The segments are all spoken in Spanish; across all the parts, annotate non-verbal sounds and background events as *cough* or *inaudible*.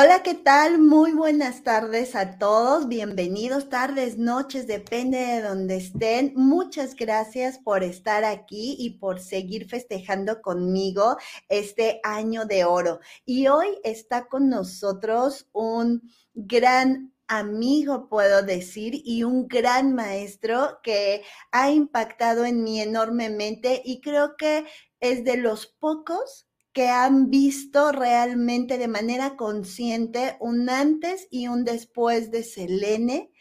Hola, ¿qué tal? Muy buenas tardes a todos. Bienvenidos, tardes, noches, depende de donde estén. Muchas gracias por estar aquí y por seguir festejando conmigo este año de oro. Y hoy está con nosotros un gran amigo, puedo decir, y un gran maestro que ha impactado en mí enormemente y creo que es de los pocos que han visto realmente de manera consciente un antes y un después de Selene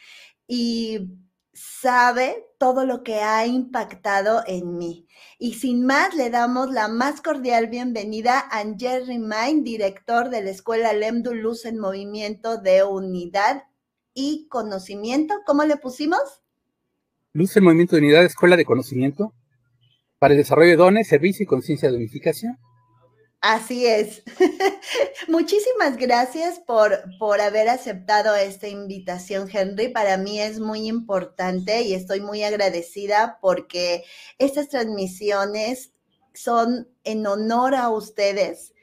y sabe todo lo que ha impactado en mí. Y sin más, le damos la más cordial bienvenida a Jerry Mind, director de la Escuela Lemdu Luz en Movimiento de Unidad y Conocimiento. ¿Cómo le pusimos? Luz en Movimiento de Unidad, Escuela de Conocimiento para el Desarrollo de Dones, Servicio y Conciencia de Unificación. Así es. *laughs* Muchísimas gracias por, por haber aceptado esta invitación, Henry. Para mí es muy importante y estoy muy agradecida porque estas transmisiones son en honor a ustedes,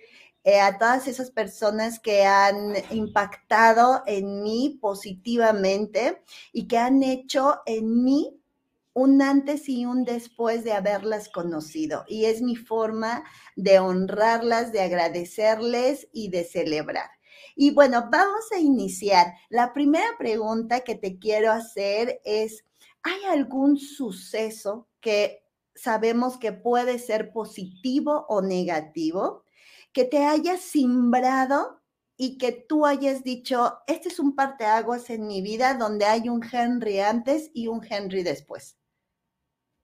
eh, a todas esas personas que han impactado en mí positivamente y que han hecho en mí un antes y un después de haberlas conocido. Y es mi forma de honrarlas, de agradecerles y de celebrar. Y bueno, vamos a iniciar. La primera pregunta que te quiero hacer es, ¿hay algún suceso que sabemos que puede ser positivo o negativo, que te haya simbrado y que tú hayas dicho, este es un parteaguas en mi vida donde hay un Henry antes y un Henry después?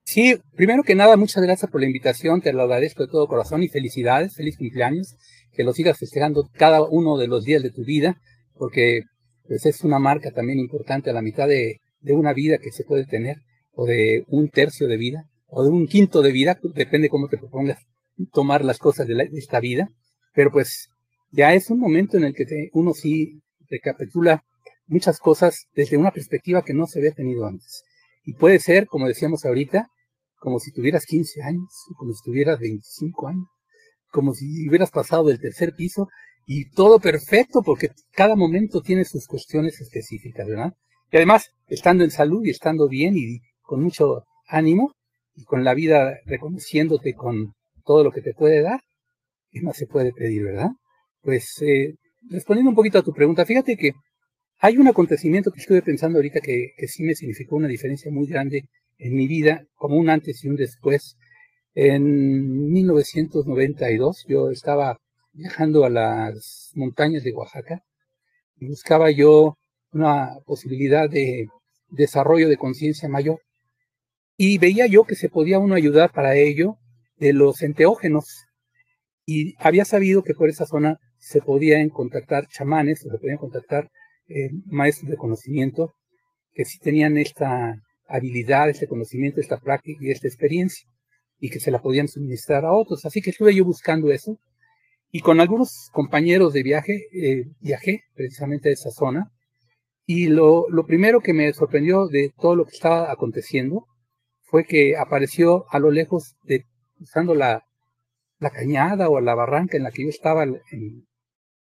Sí, primero que nada, muchas gracias por la invitación, te lo agradezco de todo corazón y felicidades, feliz cumpleaños, que lo sigas festejando cada uno de los días de tu vida, porque pues, es una marca también importante a la mitad de, una vida que se puede tener, o de un tercio de vida, o de un quinto de vida, depende cómo te propongas tomar las cosas de, esta vida, pero pues ya es un momento en el que uno sí recapitula muchas cosas desde una perspectiva que no se había tenido antes. Y puede ser, como decíamos ahorita, como si tuvieras 15 años, como si tuvieras 25 años, como si hubieras pasado del tercer piso y todo perfecto porque cada momento tiene sus cuestiones específicas, ¿verdad? Y además, estando en salud y estando bien y con mucho ánimo y con la vida reconociéndote con todo lo que te puede dar, ¿qué más se puede pedir, verdad? Pues eh, respondiendo un poquito a tu pregunta, fíjate que hay un acontecimiento que estuve pensando ahorita que, que sí me significó una diferencia muy grande en mi vida, como un antes y un después. En 1992 yo estaba viajando a las montañas de Oaxaca y buscaba yo una posibilidad de desarrollo de conciencia mayor. Y veía yo que se podía uno ayudar para ello de los enteógenos. Y había sabido que por esa zona se podían contactar chamanes o se podían contactar eh, maestros de conocimiento que sí tenían esta habilidad, este conocimiento, esta práctica y esta experiencia, y que se la podían suministrar a otros. Así que estuve yo buscando eso, y con algunos compañeros de viaje, eh, viajé precisamente a esa zona, y lo, lo primero que me sorprendió de todo lo que estaba aconteciendo fue que apareció a lo lejos, de, usando la, la cañada o la barranca en la que yo estaba,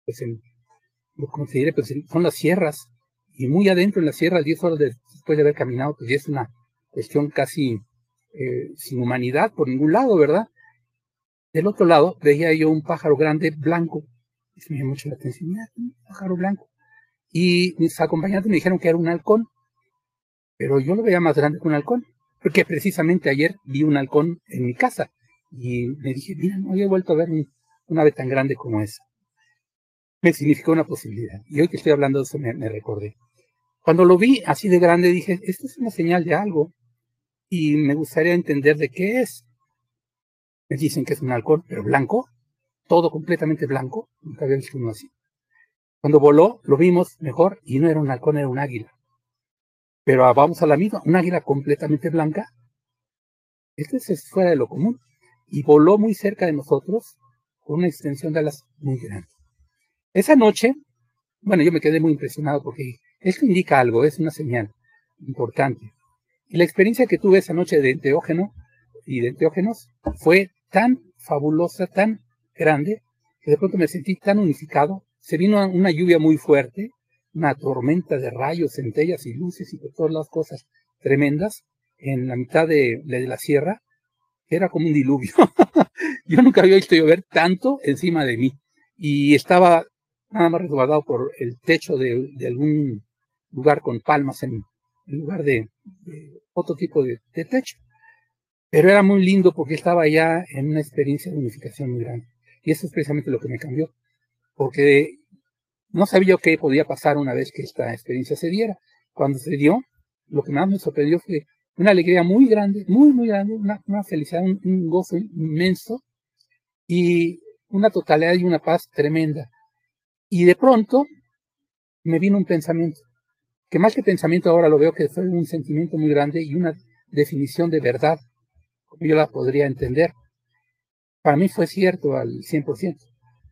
pues en, lo consideré, pues son las sierras, y muy adentro en la sierra, 10 horas después de haber caminado, pues ya es una cuestión casi eh, sin humanidad por ningún lado, ¿verdad? Del otro lado veía yo un pájaro grande blanco, y me llamó mucho la atención, mira, un pájaro blanco. Y mis acompañantes me dijeron que era un halcón, pero yo lo veía más grande que un halcón, porque precisamente ayer vi un halcón en mi casa y me dije, mira, no había vuelto a ver un ave tan grande como esa. Me significó una posibilidad. Y hoy que estoy hablando de eso me recordé. Cuando lo vi así de grande dije, esto es una señal de algo y me gustaría entender de qué es. Me dicen que es un halcón, pero blanco, todo completamente blanco, nunca había visto uno así. Cuando voló, lo vimos mejor y no era un halcón, era un águila. Pero vamos a la misma, un águila completamente blanca. Este es fuera de lo común. Y voló muy cerca de nosotros con una extensión de alas muy grande. Esa noche, bueno, yo me quedé muy impresionado porque esto indica algo, es una señal importante. Y la experiencia que tuve esa noche de enteógeno y de enteógenos fue tan fabulosa, tan grande, que de pronto me sentí tan unificado, se vino una lluvia muy fuerte, una tormenta de rayos, centellas y luces y todas las cosas tremendas en la mitad de, de la sierra, era como un diluvio. *laughs* Yo nunca había visto llover tanto encima de mí y estaba nada más resguardado por el techo de, algún lugar con palmas en, lugar de, otro tipo de, techo. Pero era muy lindo porque estaba ya en una experiencia de unificación muy grande. Y eso es precisamente lo que me cambió. Porque no sabía qué podía pasar una vez que esta experiencia se diera. Cuando se dio, lo que más me sorprendió fue una alegría muy grande, muy, muy grande, una, felicidad, un, gozo inmenso y una totalidad y una paz tremenda. Y de pronto me vino un pensamiento, que más que pensamiento ahora lo veo que fue un sentimiento muy grande y una definición de verdad, como yo la podría entender. Para mí fue cierto al 100%,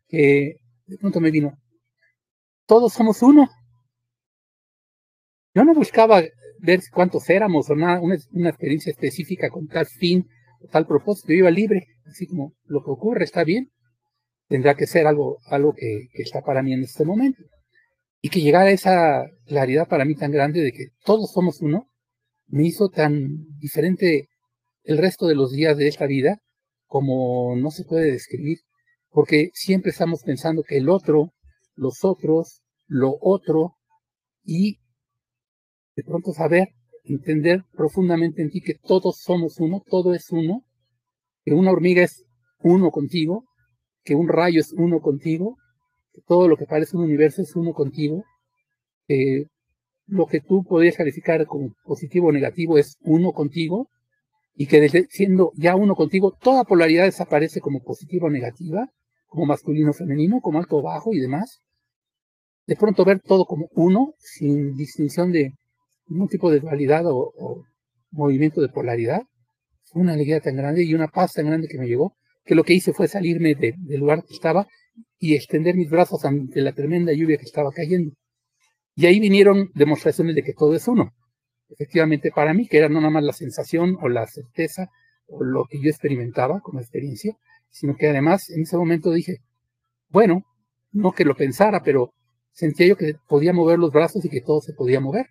que de pronto me vino, todos somos uno. Yo no buscaba ver cuántos éramos o nada, una, una experiencia específica con tal fin o tal propósito. Yo iba libre, así como lo que ocurre está bien, tendrá que ser algo, algo que, está para mí en este momento. Y que llegara esa claridad para mí tan grande de que todos somos uno, me hizo tan diferente el resto de los días de esta vida como no se puede describir, porque siempre estamos pensando que el otro, los otros, lo otro, y de pronto saber, entender profundamente en ti que todos somos uno, todo es uno, que una hormiga es uno contigo, que un rayo es uno contigo, que todo lo que parece un universo es uno contigo, que lo que tú podrías calificar como positivo o negativo es uno contigo, y que desde siendo ya uno contigo, toda polaridad desaparece como positiva o negativa, como masculino o femenino, como alto o bajo y demás. De pronto ver todo como uno, sin distinción de ningún tipo de dualidad o, movimiento de polaridad. Una alegría tan grande y una paz tan grande que me llegó, que lo que hice fue salirme del lugar que estaba y extender mis brazos ante la tremenda lluvia que estaba cayendo. Y ahí vinieron demostraciones de que todo es uno. Efectivamente, para mí, que era no nada más la sensación o la certeza o lo que yo experimentaba como experiencia, sino que además en ese momento dije, bueno, no que lo pensara, pero sentía yo que podía mover los brazos y que todo se podía mover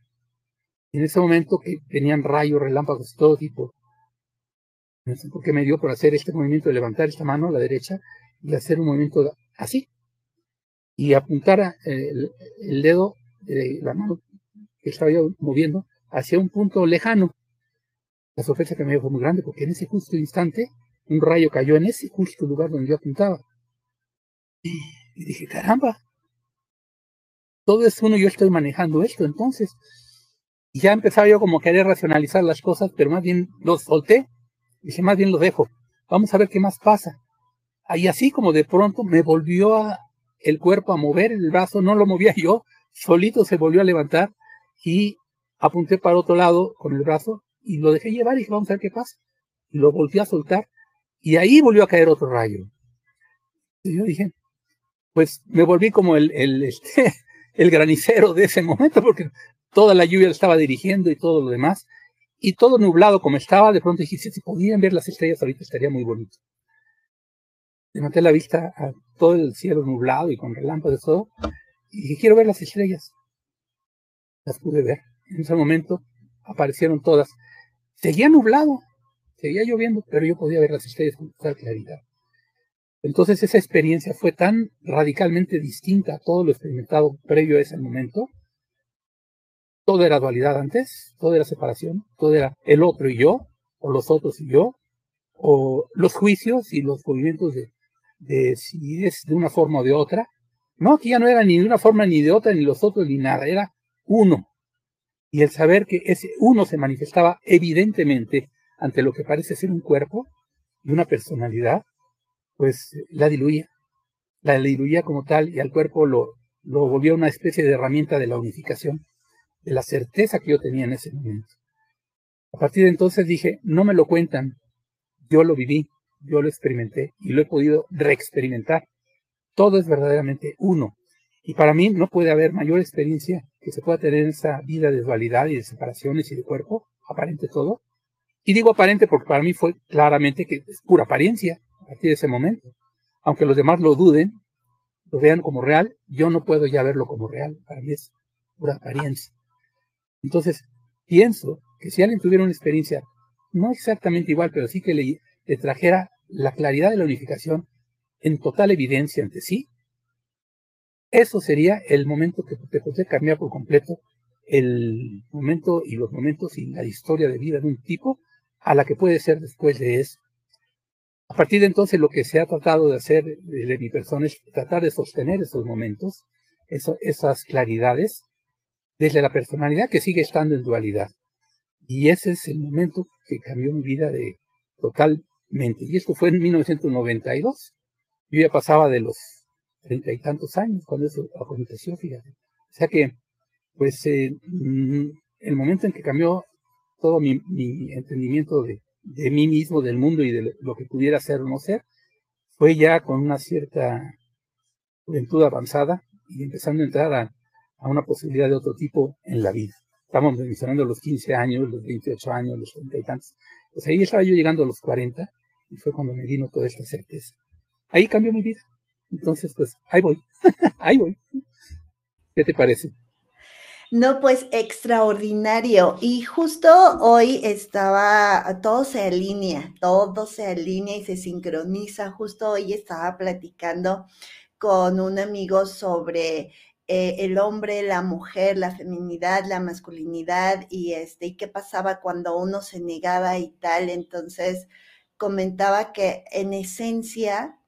en ese momento que tenían rayos, relámpagos de todo tipo. Sé por qué me dio por hacer este movimiento de levantar esta mano la derecha y hacer un movimiento así. Y apuntar el, dedo de la mano que estaba yo moviendo hacia un punto lejano. La sorpresa que me dio fue muy grande porque en ese justo instante un rayo cayó en ese justo lugar donde yo apuntaba. Y dije, caramba, todo es uno, yo estoy manejando esto. Entonces, y ya empezaba yo como a querer racionalizar las cosas, pero más bien los solté. Dije, más bien lo dejo. Vamos a ver qué más pasa. Y así como de pronto me volvió a, el cuerpo a mover el brazo, no lo movía *laughs* yo, solito se volvió a levantar y apunté para otro lado con el brazo y lo dejé llevar y dije, vamos a ver qué pasa. Y lo volví a soltar y ahí volvió a caer otro rayo. Y yo dije, pues me volví como el, el, *laughs* este, el granicero de ese momento, porque toda la lluvia estaba dirigiendo y todo lo demás, y todo nublado como estaba, de pronto dije, si podían ver las estrellas ahorita estaría muy bonito. Levanté la vista a todo el cielo nublado y con relámpagos y todo, y dije, quiero ver las estrellas. Las pude ver. En ese momento aparecieron todas. Seguía nublado, seguía lloviendo, pero yo podía ver las estrellas con total claridad. Entonces esa experiencia fue tan radicalmente distinta a todo lo experimentado previo a ese momento, todo era dualidad antes, todo era separación, todo era el otro y yo, o los otros y yo, o los juicios y los movimientos de, de de una forma o de otra. No, aquí ya no era ni de una forma ni de otra, ni los otros ni nada, era uno. Y el saber que ese uno se manifestaba evidentemente ante lo que parece ser un cuerpo y una personalidad, pues la diluía. La diluía como tal y al cuerpo lo, lo una especie de herramienta de la unificación de la certeza que yo tenía en ese momento. A partir de entonces dije, no me lo cuentan, yo lo viví, yo lo experimenté y lo he podido reexperimentar. Todo es verdaderamente uno. Y para mí no puede haber mayor experiencia que se pueda tener en esa vida de dualidad y de separaciones y de cuerpo, aparente todo. Y digo aparente porque para mí fue claramente que es pura apariencia a partir de ese momento. Aunque los demás lo duden, lo vean como real, yo no puedo ya verlo como real, para mí es pura apariencia. Entonces, pienso que si alguien tuviera una experiencia no exactamente igual, pero sí que le, trajera la claridad de la unificación en total evidencia ante sí, eso sería el momento que te podría cambiar por completo el momento y los momentos y la historia de vida de un tipo a la que puede ser después de eso. A partir de entonces lo que se ha tratado de hacer de mi persona es tratar de sostener esos momentos, esas claridades, desde la personalidad que sigue estando en dualidad. Y ese es el momento que cambió mi vida de totalmente. Y esto fue en 1992. Yo ya pasaba de los treinta y tantos años cuando eso aconteció, fíjate. O sea que, pues, eh, mm, el momento en que cambió todo mi, entendimiento de, mí mismo, del mundo y de lo que pudiera ser o no ser, fue ya con una cierta juventud avanzada y empezando a entrar a, una posibilidad de otro tipo en la vida. Estamos mencionando los 15 años, los 28 años, los 30 y tantos. Pues ahí estaba yo llegando a los 40 y fue cuando me vino toda esta certeza. Ahí cambió mi vida. Entonces, pues, ahí voy, *laughs* ahí voy. ¿Qué te parece? No, pues extraordinario. Y justo hoy estaba, todo se alinea, todo se alinea y se sincroniza. Justo hoy estaba platicando con un amigo sobre eh, el hombre, la mujer, la feminidad, la masculinidad y este, y qué pasaba cuando uno se negaba y tal. Entonces comentaba que en esencia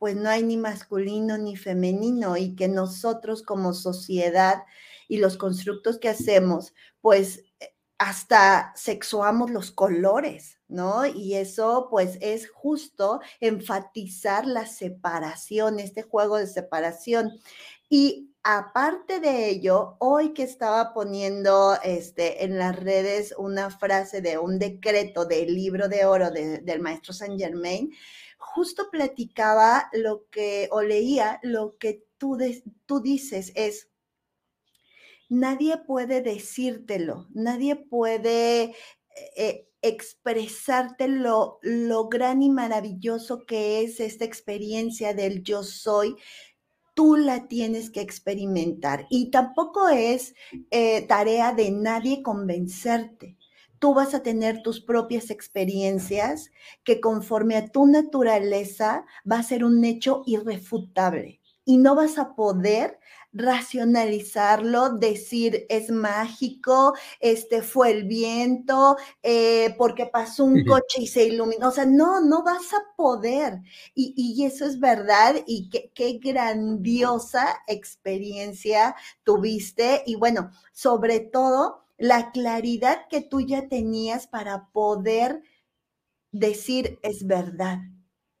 pues no hay ni masculino ni femenino y que nosotros como sociedad y los constructos que hacemos, pues eh, hasta sexuamos los colores, ¿no? Y eso pues es justo enfatizar la separación, este juego de separación. Y aparte de ello, hoy que estaba poniendo este, en las redes una frase de un decreto del libro de oro del maestro Saint Germain, justo platicaba lo que, o leía lo que tú, tú dices, es, nadie puede decírtelo, nadie puede eh, expresarte lo, lo gran y maravilloso que es esta experiencia del yo soy, tú la tienes que experimentar. Y tampoco es eh, tarea de nadie convencerte tú vas a tener tus propias experiencias que conforme a tu naturaleza va a ser un hecho irrefutable y no vas a poder racionalizarlo, decir es mágico, este fue el viento, eh, porque pasó un coche y se iluminó. O sea, no, no vas a poder. Y, eso es verdad y qué, qué grandiosa experiencia tuviste. Y bueno, sobre todo la claridad que tú ya tenías para poder decir es verdad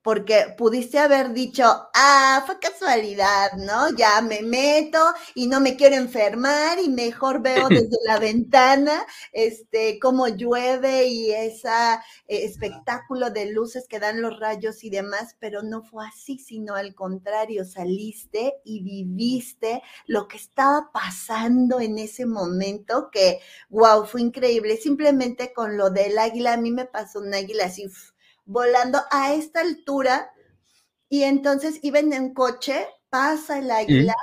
porque pudiste haber dicho, ah, fue casualidad, ¿no? Ya me meto y no me quiero enfermar y mejor veo *laughs* desde la ventana, este, cómo llueve y ese espectáculo de luces que dan los rayos y demás, pero no fue así, sino al contrario, saliste y viviste lo que estaba pasando en ese momento que, wow, fue increíble. Simplemente con lo del águila, a mí me pasó un águila así, volando a esta altura y entonces iba en un coche, pasa el águila,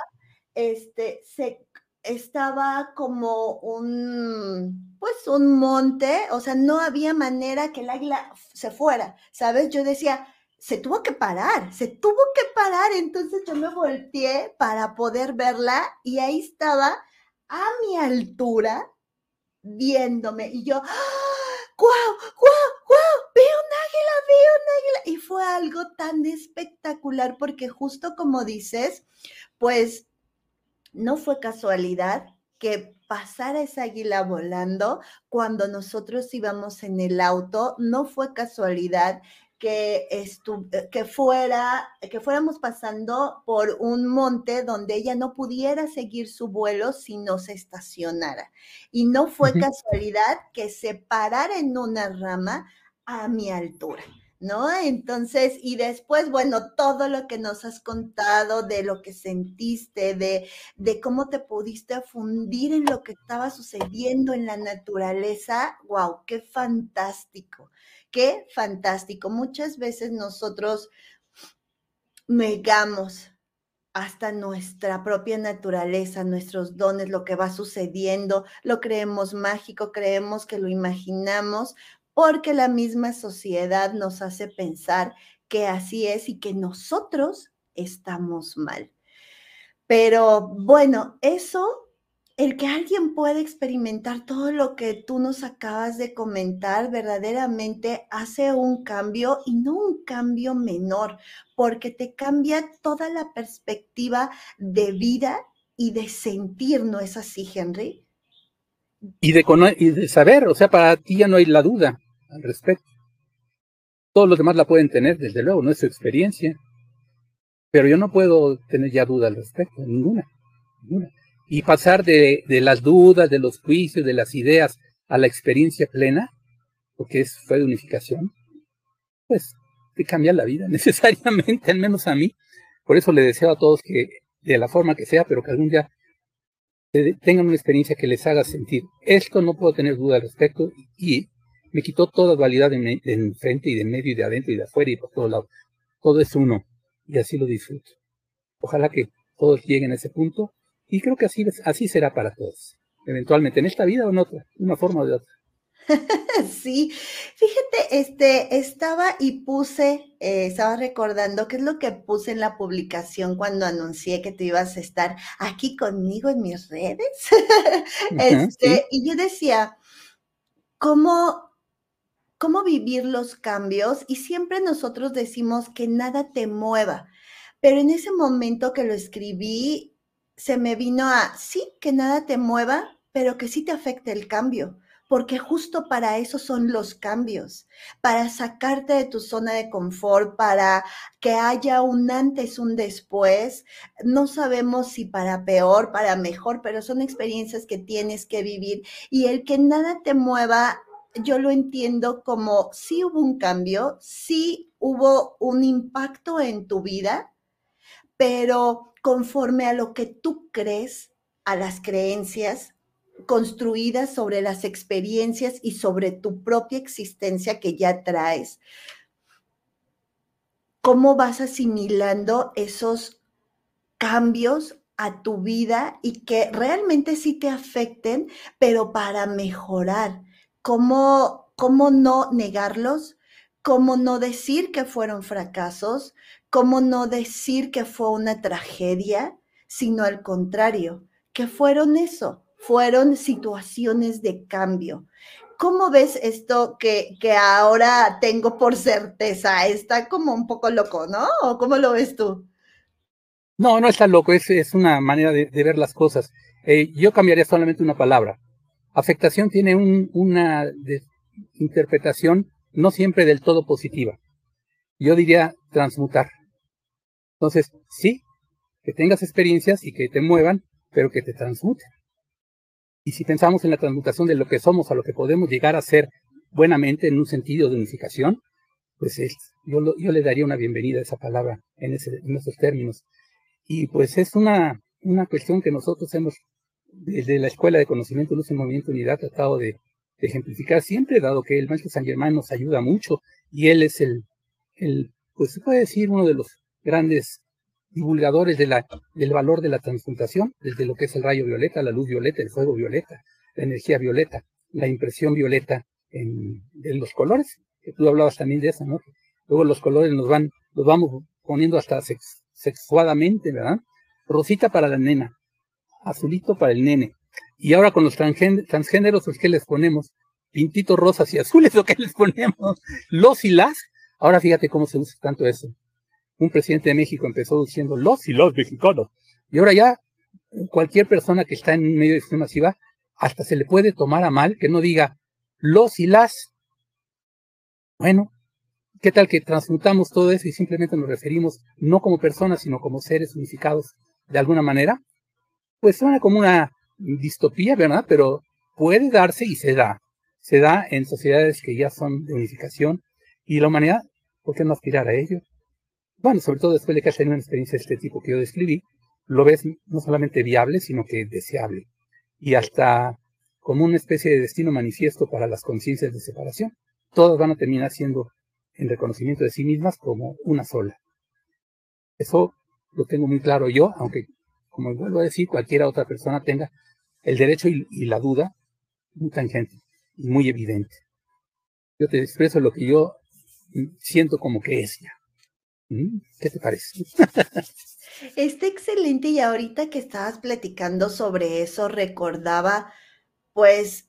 este, se estaba como un, pues un monte, o sea, no había manera que el águila se fuera, ¿sabes? Yo decía, se tuvo que parar, se tuvo que parar, entonces yo me volteé para poder verla y ahí estaba a mi altura viéndome y yo, ¡Ah! ¡Guau, guau, guau! ¡Veo un águila, veo un águila! Y fue algo tan espectacular porque justo como dices, pues no fue casualidad que pasara esa águila volando cuando nosotros íbamos en el auto, no fue casualidad que, eh, que, fuera, que fuéramos pasando por un monte donde ella no pudiera seguir su vuelo si no se estacionara. Y no fue casualidad que se parara en una rama a mi altura. ¿no? Entonces, y después, bueno, todo lo que nos has contado de lo que sentiste, de, de cómo te pudiste fundir en lo que estaba sucediendo en la naturaleza, wow, qué fantástico. Qué fantástico. Muchas veces nosotros negamos hasta nuestra propia naturaleza, nuestros dones, lo que va sucediendo, lo creemos mágico, creemos que lo imaginamos, porque la misma sociedad nos hace pensar que así es y que nosotros estamos mal. Pero bueno, eso el que alguien pueda experimentar todo lo que tú nos acabas de comentar verdaderamente hace un cambio y no un cambio menor, porque te cambia toda la perspectiva de vida y de sentir, ¿no es así, Henry? Y de, y de saber, o sea, para ti ya no hay la duda al respecto. Todos los demás la pueden tener, desde luego, no es su experiencia. Pero yo no puedo tener ya duda al respecto, ninguna, ninguna y pasar de, las dudas, de los juicios, de las ideas a la experiencia plena, porque es, fue de unificación, pues te cambia la vida *laughs* necesariamente, al menos a mí. Por eso le deseo a todos que, de la forma que sea, pero que algún día tengan una experiencia que les haga sentir. Esto no puedo tener duda al respecto y me quitó toda dualidad de, de frente y de medio y de adentro y de afuera y por todos lados. Todo es uno y así lo disfruto. Ojalá que todos lleguen a ese punto y creo que así, así será para todos, eventualmente, en esta vida o en otra, una forma o de otra. *laughs* Sí, fíjate, este, estaba y puse, eh, estaba recordando qué es lo que puse en la publicación cuando anuncié que tú ibas a estar aquí conmigo en mis redes. *laughs* este, Y yo decía, ¿cómo, ¿cómo vivir los cambios? Y siempre nosotros decimos que nada te mueva, pero en ese momento que lo escribí, se me vino a, sí, que nada te mueva, pero que sí te afecte el cambio, porque justo para eso son los cambios, para sacarte de tu zona de confort, para que haya un antes, un después. No sabemos si para peor, para mejor, pero son experiencias que tienes que vivir y el que nada te mueva yo lo entiendo como sí hubo un cambio, sí hubo un impacto en tu vida, pero conforme a lo que tú crees, a las creencias construidas sobre las experiencias y sobre tu propia existencia que ya traes. ¿Cómo vas asimilando esos cambios a tu vida y que realmente sí te afecten, pero para mejorar? ¿Cómo, cómo no negarlos? ¿Cómo no decir que fueron fracasos? ¿Cómo no decir que fue una tragedia, sino al contrario, que fueron eso, fueron situaciones de cambio? ¿Cómo ves esto que, que ahora tengo por certeza? Está como un poco loco, ¿no? ¿O cómo lo ves tú? No, no está loco, es, es una manera de, ver las cosas. Eh, yo cambiaría solamente una palabra. Afectación tiene un, una interpretación no siempre del todo positiva. Yo diría transmutar. Entonces, sí, que tengas experiencias y que te muevan, pero que te transmuten. Y si pensamos en la transmutación de lo que somos a lo que podemos llegar a ser buenamente en un sentido de unificación, pues es, yo, yo le daría una bienvenida a esa palabra en, ese, en esos términos. Y pues es una, una cuestión que nosotros hemos, desde la Escuela de Conocimiento, Luz y Movimiento Unidad, tratado de, de, ejemplificar siempre, dado que el maestro San Germán nos ayuda mucho y él es el, el, pues se puede decir, uno de los grandes divulgadores del valor de la transmutación, desde lo que es el rayo violeta, la luz violeta, el fuego violeta, la energía violeta, la impresión violeta en, los colores, que tú hablabas también de eso, ¿no? Luego los colores nos van, los vamos poniendo hasta sexuadamente, ¿verdad? Rosita para la nena, azulito para el nene. Y ahora con los transgéneros, pues, ¿qué les ponemos? Pintitos rosas y azules, *laughs* ¿o qué les ponemos? Los y las. Ahora fíjate cómo se usa tanto eso un presidente de México empezó diciendo los y los mexicanos. Y ahora ya cualquier persona que está en medio de extrema masiva, hasta se le puede tomar a mal que no diga los y las. Bueno, ¿qué tal que transmutamos todo eso y simplemente nos referimos no como personas, sino como seres unificados de alguna manera? Pues suena como una distopía, ¿verdad? Pero puede darse y se da. Se da en sociedades que ya son de unificación y la humanidad, ¿por qué no aspirar a ello? bueno, sobre todo después de que has tenido una experiencia de este tipo que yo describí, lo ves no solamente viable, sino que deseable. Y hasta como una especie de destino manifiesto para las conciencias de separación. Todas van a terminar siendo en reconocimiento de sí mismas como una sola. Eso lo tengo muy claro yo, aunque, como vuelvo a decir, cualquiera otra persona tenga el derecho y, la duda muy tangente y muy evidente. Yo te expreso lo que yo siento como que es ya. ¿Mm? ¿Qué te parece? *laughs* Está excelente y ahorita que estabas platicando sobre eso recordaba, pues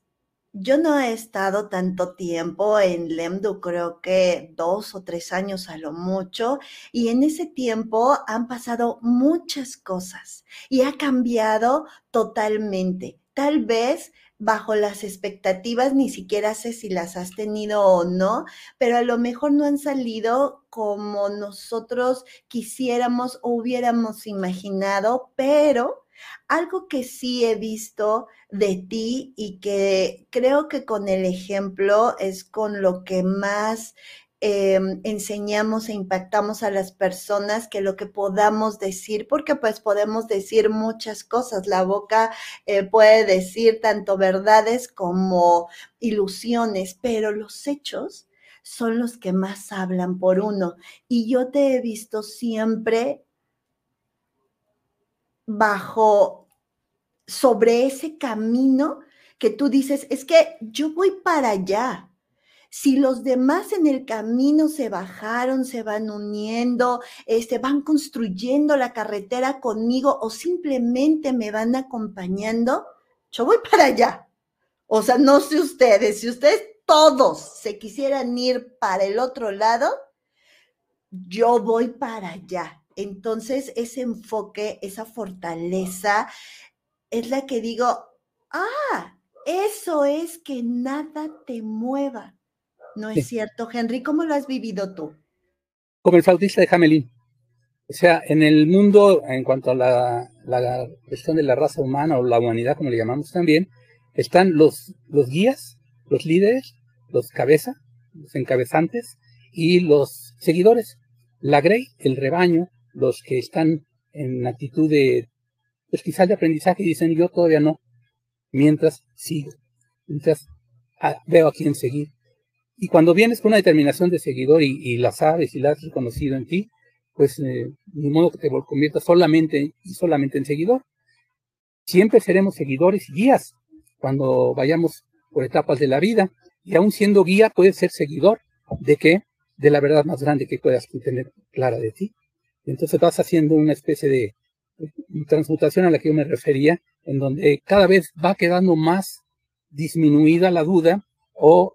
yo no he estado tanto tiempo en Lemdu, creo que dos o tres años a lo mucho, y en ese tiempo han pasado muchas cosas y ha cambiado totalmente. Tal vez bajo las expectativas, ni siquiera sé si las has tenido o no, pero a lo mejor no han salido como nosotros quisiéramos o hubiéramos imaginado, pero algo que sí he visto de ti y que creo que con el ejemplo es con lo que más em, enseñamos e impactamos a las personas que lo que podamos decir, porque pues podemos decir muchas cosas. La boca eh, puede decir tanto verdades como ilusiones, pero los hechos son los que más hablan por uno. Y yo te he visto siempre bajo, sobre ese camino que tú dices, es que yo voy para allá. Si los demás en el camino se bajaron, se van uniendo, este, van construyendo la carretera conmigo o simplemente me van acompañando, yo voy para allá. O sea, no sé ustedes, si ustedes todos se quisieran ir para el otro lado, yo voy para allá. Entonces, ese enfoque, esa fortaleza, es la que digo, ah, eso es que nada te mueva. ¿No es cierto, Henry? ¿Cómo lo has vivido tú? Como el flautista de Hamelin. O sea, en el mundo, en cuanto a la, cuestión de la raza humana o la humanidad, como le llamamos también, están los, los guías, los líderes, los cabeza, los encabezantes y los seguidores. La grey, el rebaño, los que están en actitud de, pues quizás de aprendizaje, dicen yo todavía no, mientras sigo, mientras ah, veo a quién seguir. Y cuando vienes con una determinación de seguidor y, la sabes y la has reconocido en ti, pues eh, ni modo que te conviertas solamente y solamente en seguidor. Siempre seremos seguidores y guías cuando vayamos por etapas de la vida. Y aún siendo guía, puedes ser seguidor de qué? De la verdad más grande que puedas tener clara de ti. Entonces vas haciendo una especie de transmutación a la que yo me refería, en donde cada vez va quedando más disminuida la duda o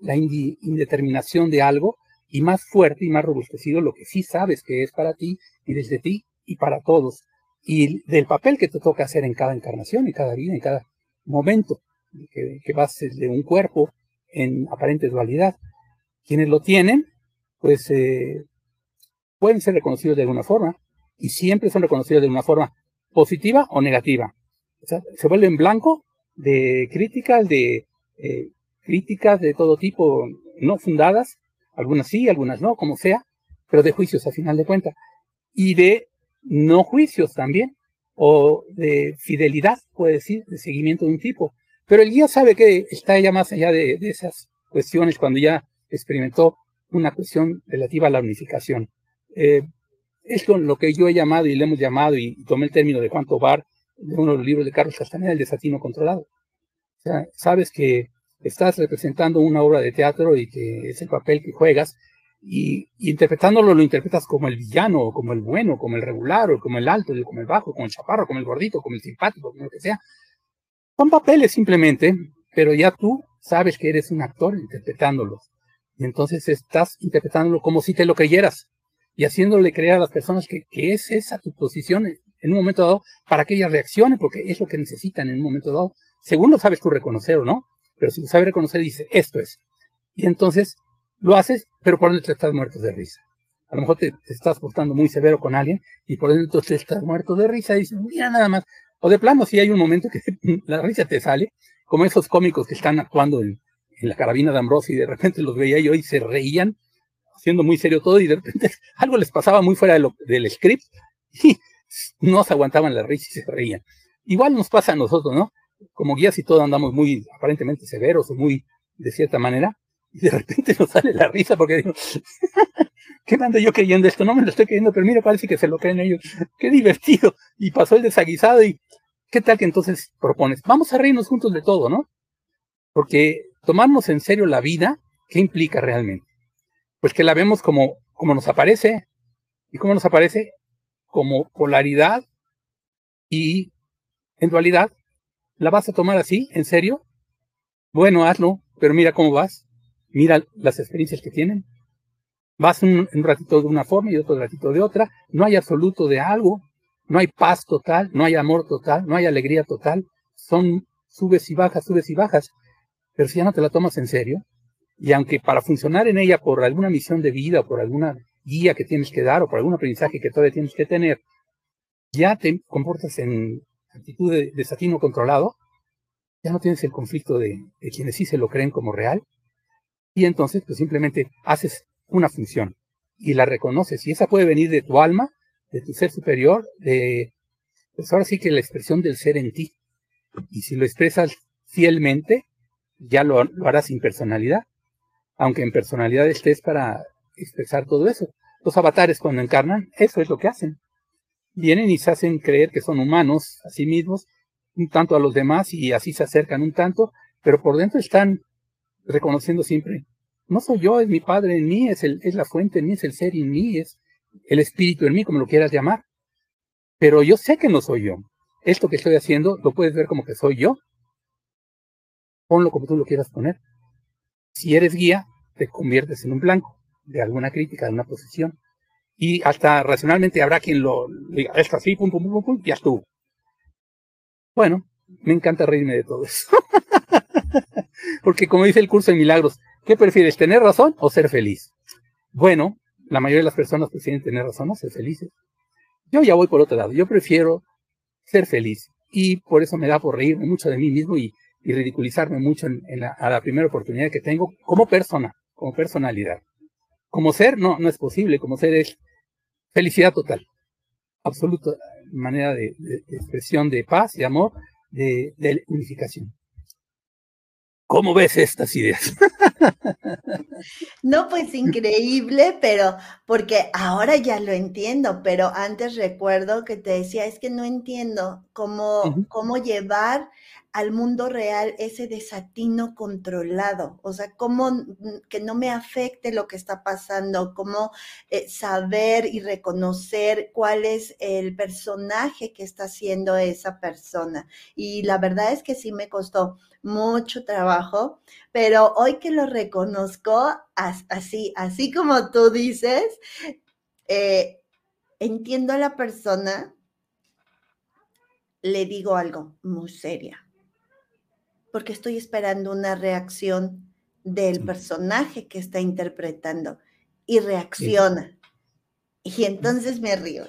la indeterminación de algo y más fuerte y más robustecido lo que sí sabes que es para ti y desde ti y para todos. Y del papel que te toca hacer en cada encarnación, en cada vida, en cada momento que, vas de un cuerpo en aparente dualidad. Quienes lo tienen, pues eh, pueden ser reconocidos de alguna forma y siempre son reconocidos de una forma positiva o negativa. O sea, se vuelven blanco de críticas, de eh, críticas de todo tipo no fundadas, algunas sí, algunas no, como sea, pero de juicios a final de cuentas. Y de no juicios también, o de fidelidad, puede decir, de seguimiento de un tipo. Pero el guía sabe que está ya más allá de, de esas cuestiones cuando ya experimentó una cuestión relativa a la unificación. Eh, es con lo que yo he llamado y le hemos llamado y, tomé el término de Juan Tobar de uno de los libros de Carlos Castaneda, el desatino controlado. O sabes que estás representando una obra de teatro y que es el papel que juegas y, interpretándolo lo interpretas como el villano, como el bueno, como el regular, o como el alto, como el bajo, como el chaparro, como el gordito, como el simpático, como lo que sea. Son papeles simplemente, pero ya tú sabes que eres un actor interpretándolos. Y entonces estás interpretándolo como si te lo creyeras y haciéndole creer a las personas que, es esa tu posición en un momento dado para que ellas reaccionen, porque es lo que necesitan en un momento dado. Según lo sabes tú reconocer o no, pero si lo sabes reconocer, dice, esto es. Y entonces lo haces, pero por dentro estás muerto de risa. A lo mejor te, estás portando muy severo con alguien y por dentro te estás muerto de risa y dices, mira nada más. O de plano, si hay un momento que *laughs* la risa te sale, como esos cómicos que están actuando en, en la carabina de Ambrosio y de repente los veía yo y se reían siendo muy serio todo y de repente *laughs* algo les pasaba muy fuera del script y *laughs* no se aguantaban la risa y se reían. Igual nos pasa a nosotros, ¿no? Como guías y todo andamos muy aparentemente severos o muy de cierta manera y de repente nos sale la risa porque digo, *laughs* ¿qué mando yo creyendo esto? No me lo estoy creyendo, pero mira, parece que se lo creen ellos. Qué divertido. Y pasó el desaguisado y ¿qué tal que entonces propones? Vamos a reírnos juntos de todo, ¿no? Porque tomarnos en serio la vida, ¿qué implica realmente? Pues que la vemos como, como nos aparece. ¿Y cómo nos aparece? Como polaridad y en dualidad. ¿La vas a tomar así? ¿En serio? Bueno, hazlo, pero mira cómo vas. Mira las experiencias que tienen. Vas un, un ratito de una forma y otro ratito de otra. No hay absoluto de algo. No hay paz total, no hay amor total, no hay alegría total. Son subes y bajas, subes y bajas. Pero si ya no te la tomas en serio, y aunque para funcionar en ella por alguna misión de vida, o por alguna guía que tienes que dar, o por algún aprendizaje que todavía tienes que tener, ya te comportas en actitud de desatino controlado, ya no tienes el conflicto de, quienes sí se lo creen como real, y entonces pues simplemente haces una función y la reconoces, y esa puede venir de tu alma, de tu ser superior, de, pues ahora sí que la expresión del ser en ti, y si lo expresas fielmente, ya lo, lo harás sin personalidad, aunque en personalidad estés para expresar todo eso. Los avatares cuando encarnan, eso es lo que hacen. Vienen y se hacen creer que son humanos a sí mismos, un tanto a los demás y así se acercan un tanto, pero por dentro están reconociendo siempre, no soy yo, es mi padre en mí, es, el, es la fuente en mí, es el ser en mí, es el espíritu en mí, como lo quieras llamar. Pero yo sé que no soy yo. Esto que estoy haciendo lo puedes ver como que soy yo. Ponlo como tú lo quieras poner. Si eres guía, te conviertes en un blanco de alguna crítica, de una posición. Y hasta racionalmente habrá quien lo diga, esto así, pum, pum, pum, pum, ya estuvo. Bueno, me encanta reírme de todo eso. *laughs* Porque como dice el curso de milagros, ¿qué prefieres, tener razón o ser feliz? Bueno, la mayoría de las personas prefieren tener razón o ser felices. Yo ya voy por otro lado, yo prefiero ser feliz y por eso me da por reírme mucho de mí mismo y, y ridiculizarme mucho en, en la, a la primera oportunidad que tengo como persona, como personalidad. Como ser, no, no es posible, como ser es felicidad total, absoluta manera de, de, de expresión de paz y amor, de, de unificación. ¿Cómo ves estas ideas? No, pues increíble, pero porque ahora ya lo entiendo, pero antes recuerdo que te decía, es que no entiendo cómo, uh -huh. cómo llevar al mundo real ese desatino controlado, o sea, cómo que no me afecte lo que está pasando, cómo eh, saber y reconocer cuál es el personaje que está haciendo esa persona. Y la verdad es que sí me costó mucho trabajo, pero hoy que lo reconozco así, así como tú dices, eh, entiendo a la persona, le digo algo muy seria porque estoy esperando una reacción del personaje que está interpretando y reacciona. Y entonces me río.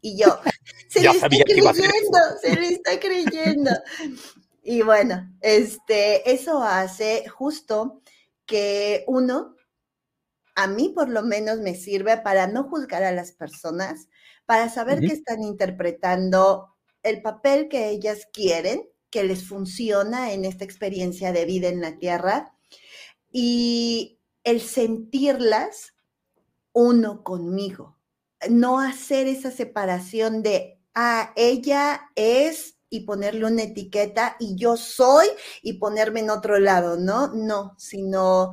Y yo, *laughs* se le está creyendo, se le está creyendo. *laughs* Y bueno, este, eso hace justo que uno, a mí por lo menos me sirve para no juzgar a las personas, para saber uh -huh. que están interpretando el papel que ellas quieren que les funciona en esta experiencia de vida en la tierra y el sentirlas uno conmigo, no hacer esa separación de, ah, ella es y ponerle una etiqueta y yo soy y ponerme en otro lado, ¿no? No, sino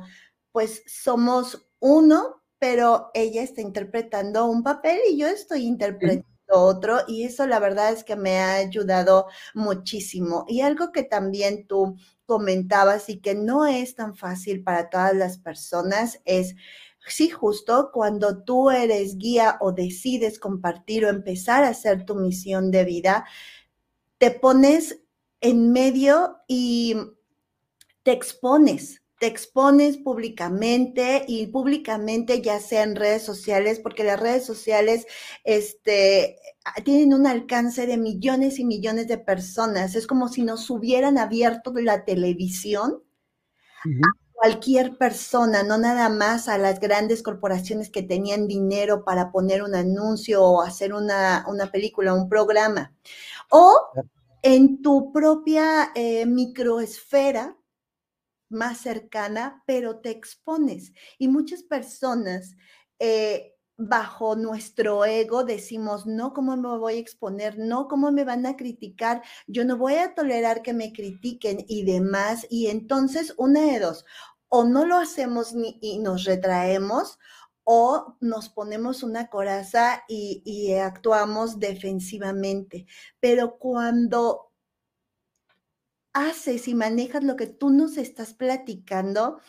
pues somos uno, pero ella está interpretando un papel y yo estoy interpretando otro y eso la verdad es que me ha ayudado muchísimo. Y algo que también tú comentabas y que no es tan fácil para todas las personas es, sí, justo cuando tú eres guía o decides compartir o empezar a hacer tu misión de vida, te pones en medio y te expones te expones públicamente y públicamente ya sea en redes sociales, porque las redes sociales este, tienen un alcance de millones y millones de personas. Es como si nos hubieran abierto la televisión uh -huh. a cualquier persona, no nada más a las grandes corporaciones que tenían dinero para poner un anuncio o hacer una, una película, un programa. O en tu propia eh, microesfera, más cercana, pero te expones. Y muchas personas eh, bajo nuestro ego decimos, no, ¿cómo me voy a exponer? No, ¿cómo me van a criticar? Yo no voy a tolerar que me critiquen y demás. Y entonces, una de dos, o no lo hacemos ni, y nos retraemos, o nos ponemos una coraza y, y actuamos defensivamente. Pero cuando haces y manejas lo que tú nos estás platicando,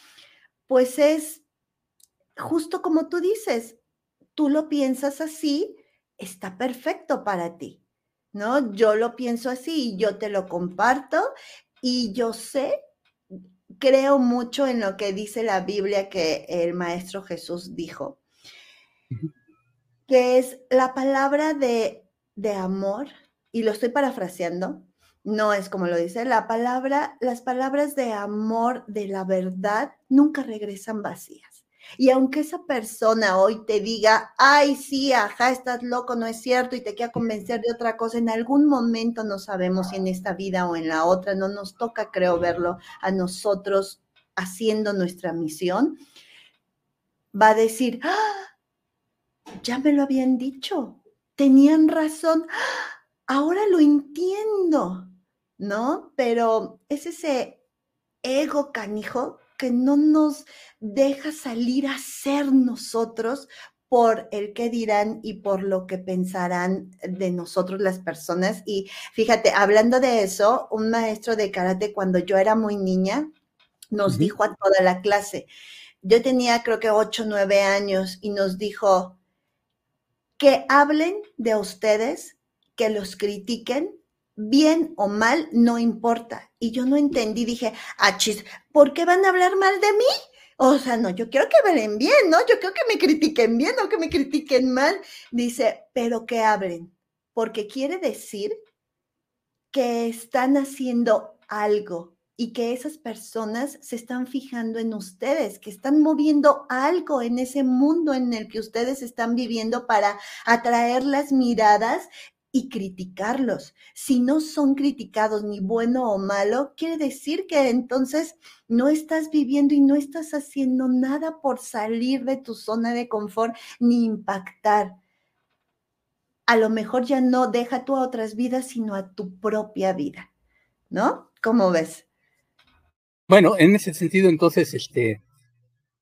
pues es justo como tú dices, tú lo piensas así, está perfecto para ti, ¿no? Yo lo pienso así y yo te lo comparto y yo sé, creo mucho en lo que dice la Biblia que el Maestro Jesús dijo, que es la palabra de, de amor, y lo estoy parafraseando, no es como lo dice, la palabra, las palabras de amor, de la verdad, nunca regresan vacías. Y aunque esa persona hoy te diga, ay, sí, ajá, estás loco, no es cierto, y te quiera convencer de otra cosa, en algún momento no sabemos si en esta vida o en la otra, no nos toca, creo, verlo a nosotros haciendo nuestra misión, va a decir, ¡Ah! ya me lo habían dicho, tenían razón, ¡Ah! ahora lo entiendo. ¿No? Pero es ese ego canijo que no nos deja salir a ser nosotros por el que dirán y por lo que pensarán de nosotros las personas. Y fíjate, hablando de eso, un maestro de karate cuando yo era muy niña nos dijo a toda la clase, yo tenía creo que 8, 9 años y nos dijo que hablen de ustedes, que los critiquen, bien o mal, no importa. Y yo no entendí, dije, achis, ¿por qué van a hablar mal de mí? O sea, no, yo quiero que hablen bien, ¿no? Yo quiero que me critiquen bien, o que me critiquen mal. Dice, pero que hablen, porque quiere decir que están haciendo algo y que esas personas se están fijando en ustedes, que están moviendo algo en ese mundo en el que ustedes están viviendo para atraer las miradas y criticarlos. Si no son criticados ni bueno o malo, quiere decir que entonces no estás viviendo y no estás haciendo nada por salir de tu zona de confort ni impactar. A lo mejor ya no deja tú a otras vidas, sino a tu propia vida. ¿No? ¿Cómo ves? Bueno, en ese sentido, entonces, este,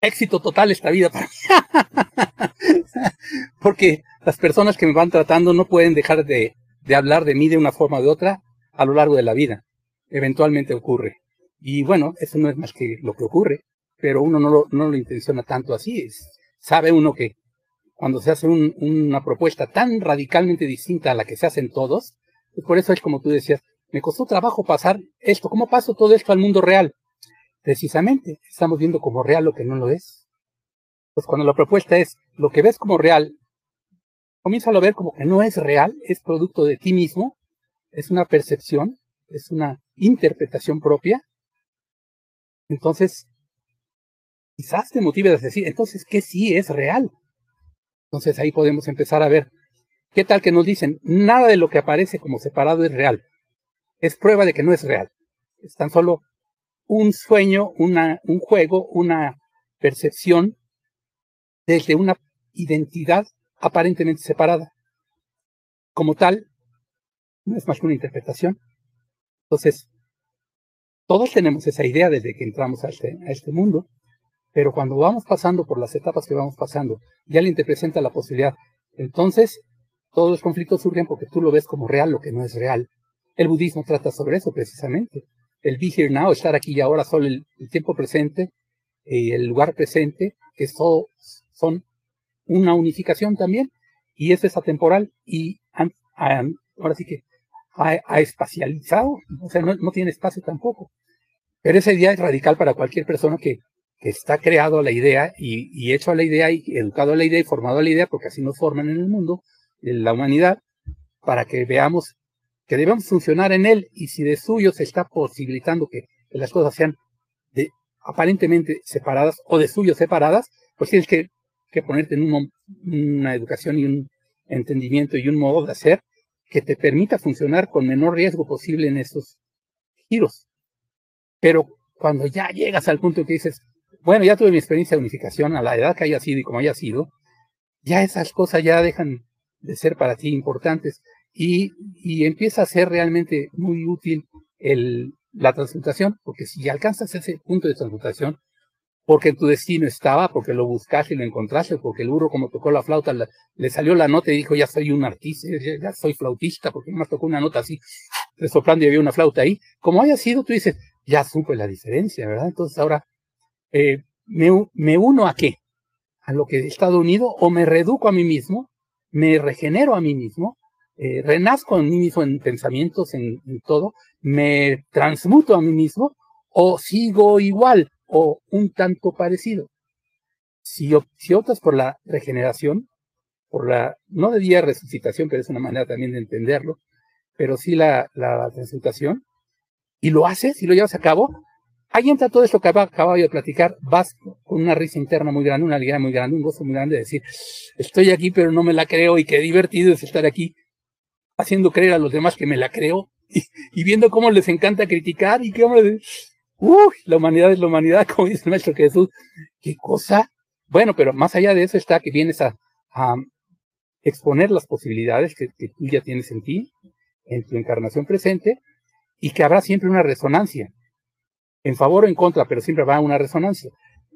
éxito total esta vida para mí. *laughs* *laughs* Porque las personas que me van tratando no pueden dejar de, hablar de mí de una forma de otra a lo largo de la vida. Eventualmente ocurre. Y bueno, eso no es más que lo que ocurre, pero uno no lo, no lo intenciona tanto así. sabe uno que cuando se hace una propuesta tan radicalmente distinta a la que se hacen todos, pues por eso es como tú decías, me costó trabajo pasar esto, ¿cómo paso todo esto al mundo real? Precisamente, estamos viendo como real lo que no lo es. Pues cuando la propuesta es lo que ves como real, comienza a ver como que no es real, es producto de ti mismo, es una percepción, es una interpretación propia. Entonces, quizás te motive a decir, entonces, ¿qué sí es real? Entonces ahí podemos empezar a ver, ¿qué tal que nos dicen? Nada de lo que aparece como separado es real. Es prueba de que no es real. Es tan solo un sueño, una, un juego, una percepción desde una identidad aparentemente separada. Como tal, no es más que una interpretación. Entonces, todos tenemos esa idea desde que entramos a este, este mundo, pero cuando vamos pasando por las etapas que vamos pasando, ya te presenta la posibilidad. Entonces, todos los conflictos surgen porque tú lo ves como real, lo que no es real. El budismo trata sobre eso precisamente el be here now, estar aquí y ahora, solo el, tiempo presente y el lugar presente, que son una unificación también, y eso es atemporal y ahora sí que ha, espacializado, o sea, no, tiene espacio tampoco. Pero esa idea es radical para cualquier persona que, que está creado a la idea y, y, hecho a la idea y educado a la idea y formado a la idea, porque así nos forman en el mundo, en la humanidad, para que veamos que debemos funcionar en él y si de suyo se está posibilitando que, las cosas sean aparentemente separadas o de suyo separadas, pues tienes que, ponerte en una educación y un entendimiento y un modo de hacer que te permita funcionar con menor riesgo posible en esos giros. Pero cuando ya llegas al punto que dices, bueno, ya tuve mi experiencia de unificación a la edad que haya sido y como haya sido, ya esas cosas ya dejan de ser para ti importantes y, y empieza a ser realmente muy útil el, la transmutación, porque si alcanzas ese punto de transmutación, porque tu destino estaba, porque lo buscaste y lo encontraste, porque el burro como tocó la flauta, le salió la nota y dijo, ya soy un artista, ya, soy flautista, porque más tocó una nota así, resoplando y había una flauta ahí. Como haya sido, tú dices, ya supe la diferencia, ¿verdad? Entonces ahora, eh, me, me uno a qué? A lo que he estado unido, o me reduco a mí mismo, me regenero a mí mismo, eh, renazco a mí mismo en pensamientos, en, todo, me transmuto a mí mismo, o sigo igual, o un tanto parecido. Si, si optas por la regeneración, por la, no de día resucitación, pero es una manera también de entenderlo, pero sí la, la transmutación, y lo haces y lo llevas a cabo, ahí entra todo esto que acabo de platicar, vas con una risa interna muy grande, una alegría muy grande, un gozo muy grande de decir, estoy aquí pero no me la creo y qué divertido es estar aquí haciendo creer a los demás que me la creo y, viendo cómo les encanta criticar y qué hombre, uy, la humanidad es la humanidad, *laughs* como dice el Jesús, qué cosa. Bueno, pero más allá de eso está que vienes a, exponer las posibilidades que, tú ya tienes en ti, en tu encarnación presente, y que habrá siempre una resonancia, en favor o en contra, pero siempre a una resonancia.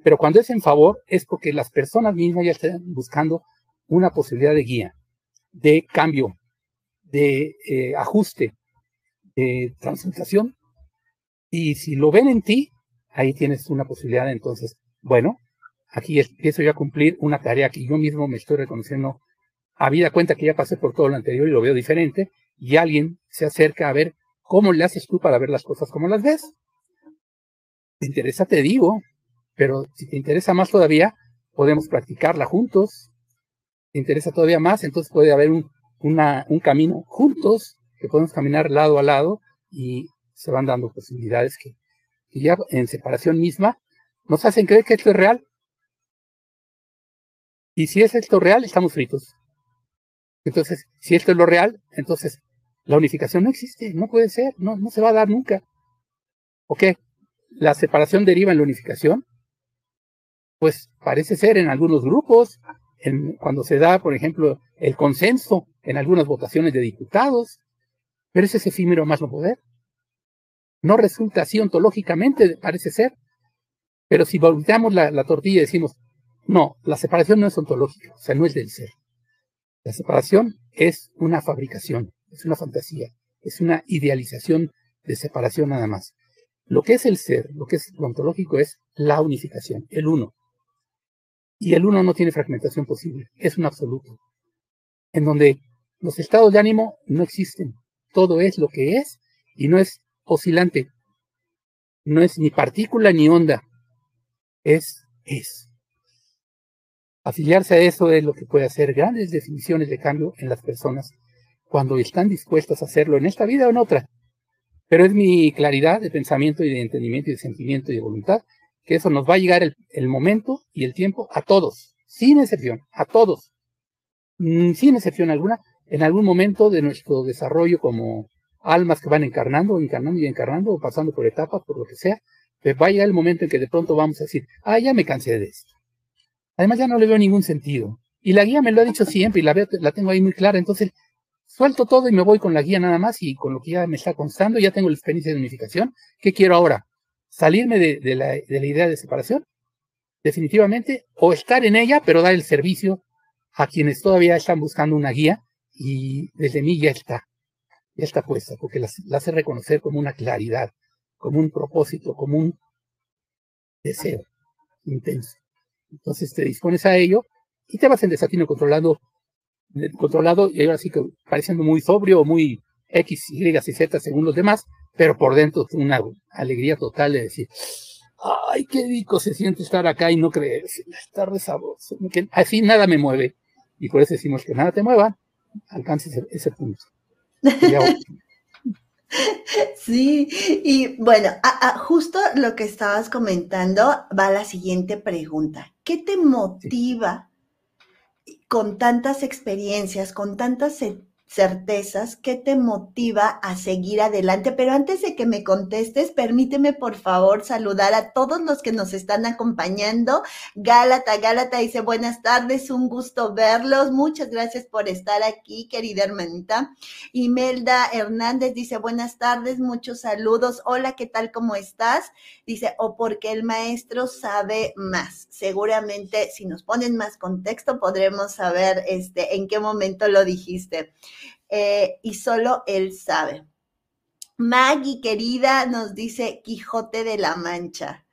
Pero cuando es en favor es porque las personas mismas ya están buscando una posibilidad de guía, de cambio, de eh, ajuste, de transmutación. Y si lo ven en ti, ahí tienes una posibilidad. Entonces, bueno, aquí empiezo yo a cumplir una tarea que yo mismo me estoy reconociendo. a vida cuenta que ya pasé por todo lo anterior y lo veo diferente. Y alguien se acerca a ver cómo le haces tú para ver las cosas como las ves. ¿Te interesa? Te digo. Pero si te interesa más todavía, podemos practicarla juntos. ¿Te interesa todavía más? Entonces puede haber un un camino juntos, que podemos caminar lado a lado y se van dando posibilidades que, ya en separación misma nos hacen creer que esto es real. Y si es esto real, estamos fritos. Entonces, si esto es lo real, entonces la unificación no existe, no puede ser, no, no se va a dar nunca. ¿O qué? ¿La separación deriva en la unificación? Pues parece ser en algunos grupos, cuando se da, por ejemplo, el consenso en algunas votaciones de diputados, pero ese es efímero más no poder. No resulta así ontológicamente, parece ser, pero si volteamos la, la tortilla y decimos, no, la separación no es ontológica, o sea, no es del ser. La separación es una fabricación, es una fantasía, es una idealización de separación nada más. Lo que es el ser, lo que es lo ontológico es la unificación, el uno. Y el uno no tiene fragmentación posible, es un absoluto, en donde los estados de ánimo no existen, todo es lo que es y no es oscilante, no es ni partícula ni onda, es, es. Afiliarse a eso es lo que puede hacer grandes definiciones de cambio en las personas cuando están dispuestas a hacerlo en esta vida o en otra. Pero es mi claridad de pensamiento y de entendimiento y de sentimiento y de voluntad que eso nos va a llegar el, momento y el tiempo a todos, sin excepción, a todos, mm, sin excepción alguna, en algún momento de nuestro desarrollo como almas que van encarnando, encarnando y encarnando, o pasando por etapas, por lo que sea, pues va a llegar el momento en que de pronto vamos a decir, ah, ya me cansé de esto. Además ya no le veo ningún sentido. Y la guía me lo ha dicho siempre y la, veo, la tengo ahí muy clara, entonces suelto todo y me voy con la guía nada más y con lo que ya me está constando, ya tengo la experiencia de unificación. ¿Qué quiero ahora? salirme de, la, idea de separación, definitivamente, o estar en ella, pero dar el servicio a quienes todavía están buscando una guía y desde mí ya está, ya está puesta, porque la, hace reconocer como una claridad, como un propósito, como un deseo intenso. Entonces te dispones a ello y te vas en desatino controlando, controlado y ahora sí que pareciendo muy sobrio muy X, Y y Z según los demás, pero por dentro una alegría total de decir, ay, qué rico se siente estar acá y no creer, estar de que así nada me mueve. Y por eso decimos que nada te mueva, alcances ese, punto. *laughs* Sí, y bueno, justo lo que estabas comentando va a la siguiente pregunta. ¿Qué te motiva con tantas experiencias, con tantas certezas, qué te motiva a seguir adelante. Pero antes de que me contestes, permíteme por favor saludar a todos los que nos están acompañando. Gálata, Gálata dice buenas tardes, un gusto verlos. Muchas gracias por estar aquí, querida hermanita. Imelda Hernández dice buenas tardes, muchos saludos. Hola, ¿qué tal? ¿Cómo estás? Dice, o porque el maestro sabe más. Seguramente si nos ponen más contexto podremos saber este, en qué momento lo dijiste. Eh, y solo él sabe. Maggie, querida, nos dice Quijote de la Mancha.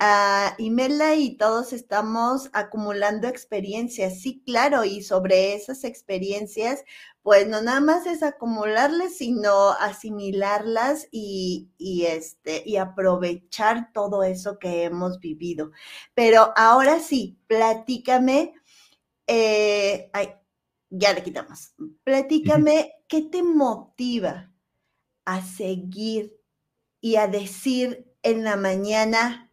Uh, Imelda y todos estamos acumulando experiencias, sí, claro, y sobre esas experiencias, pues no nada más es acumularlas, sino asimilarlas y, y, este, y aprovechar todo eso que hemos vivido. Pero ahora sí, platícame, eh, ay, ya le quitamos. Platícame, ¿qué te motiva a seguir y a decir en la mañana,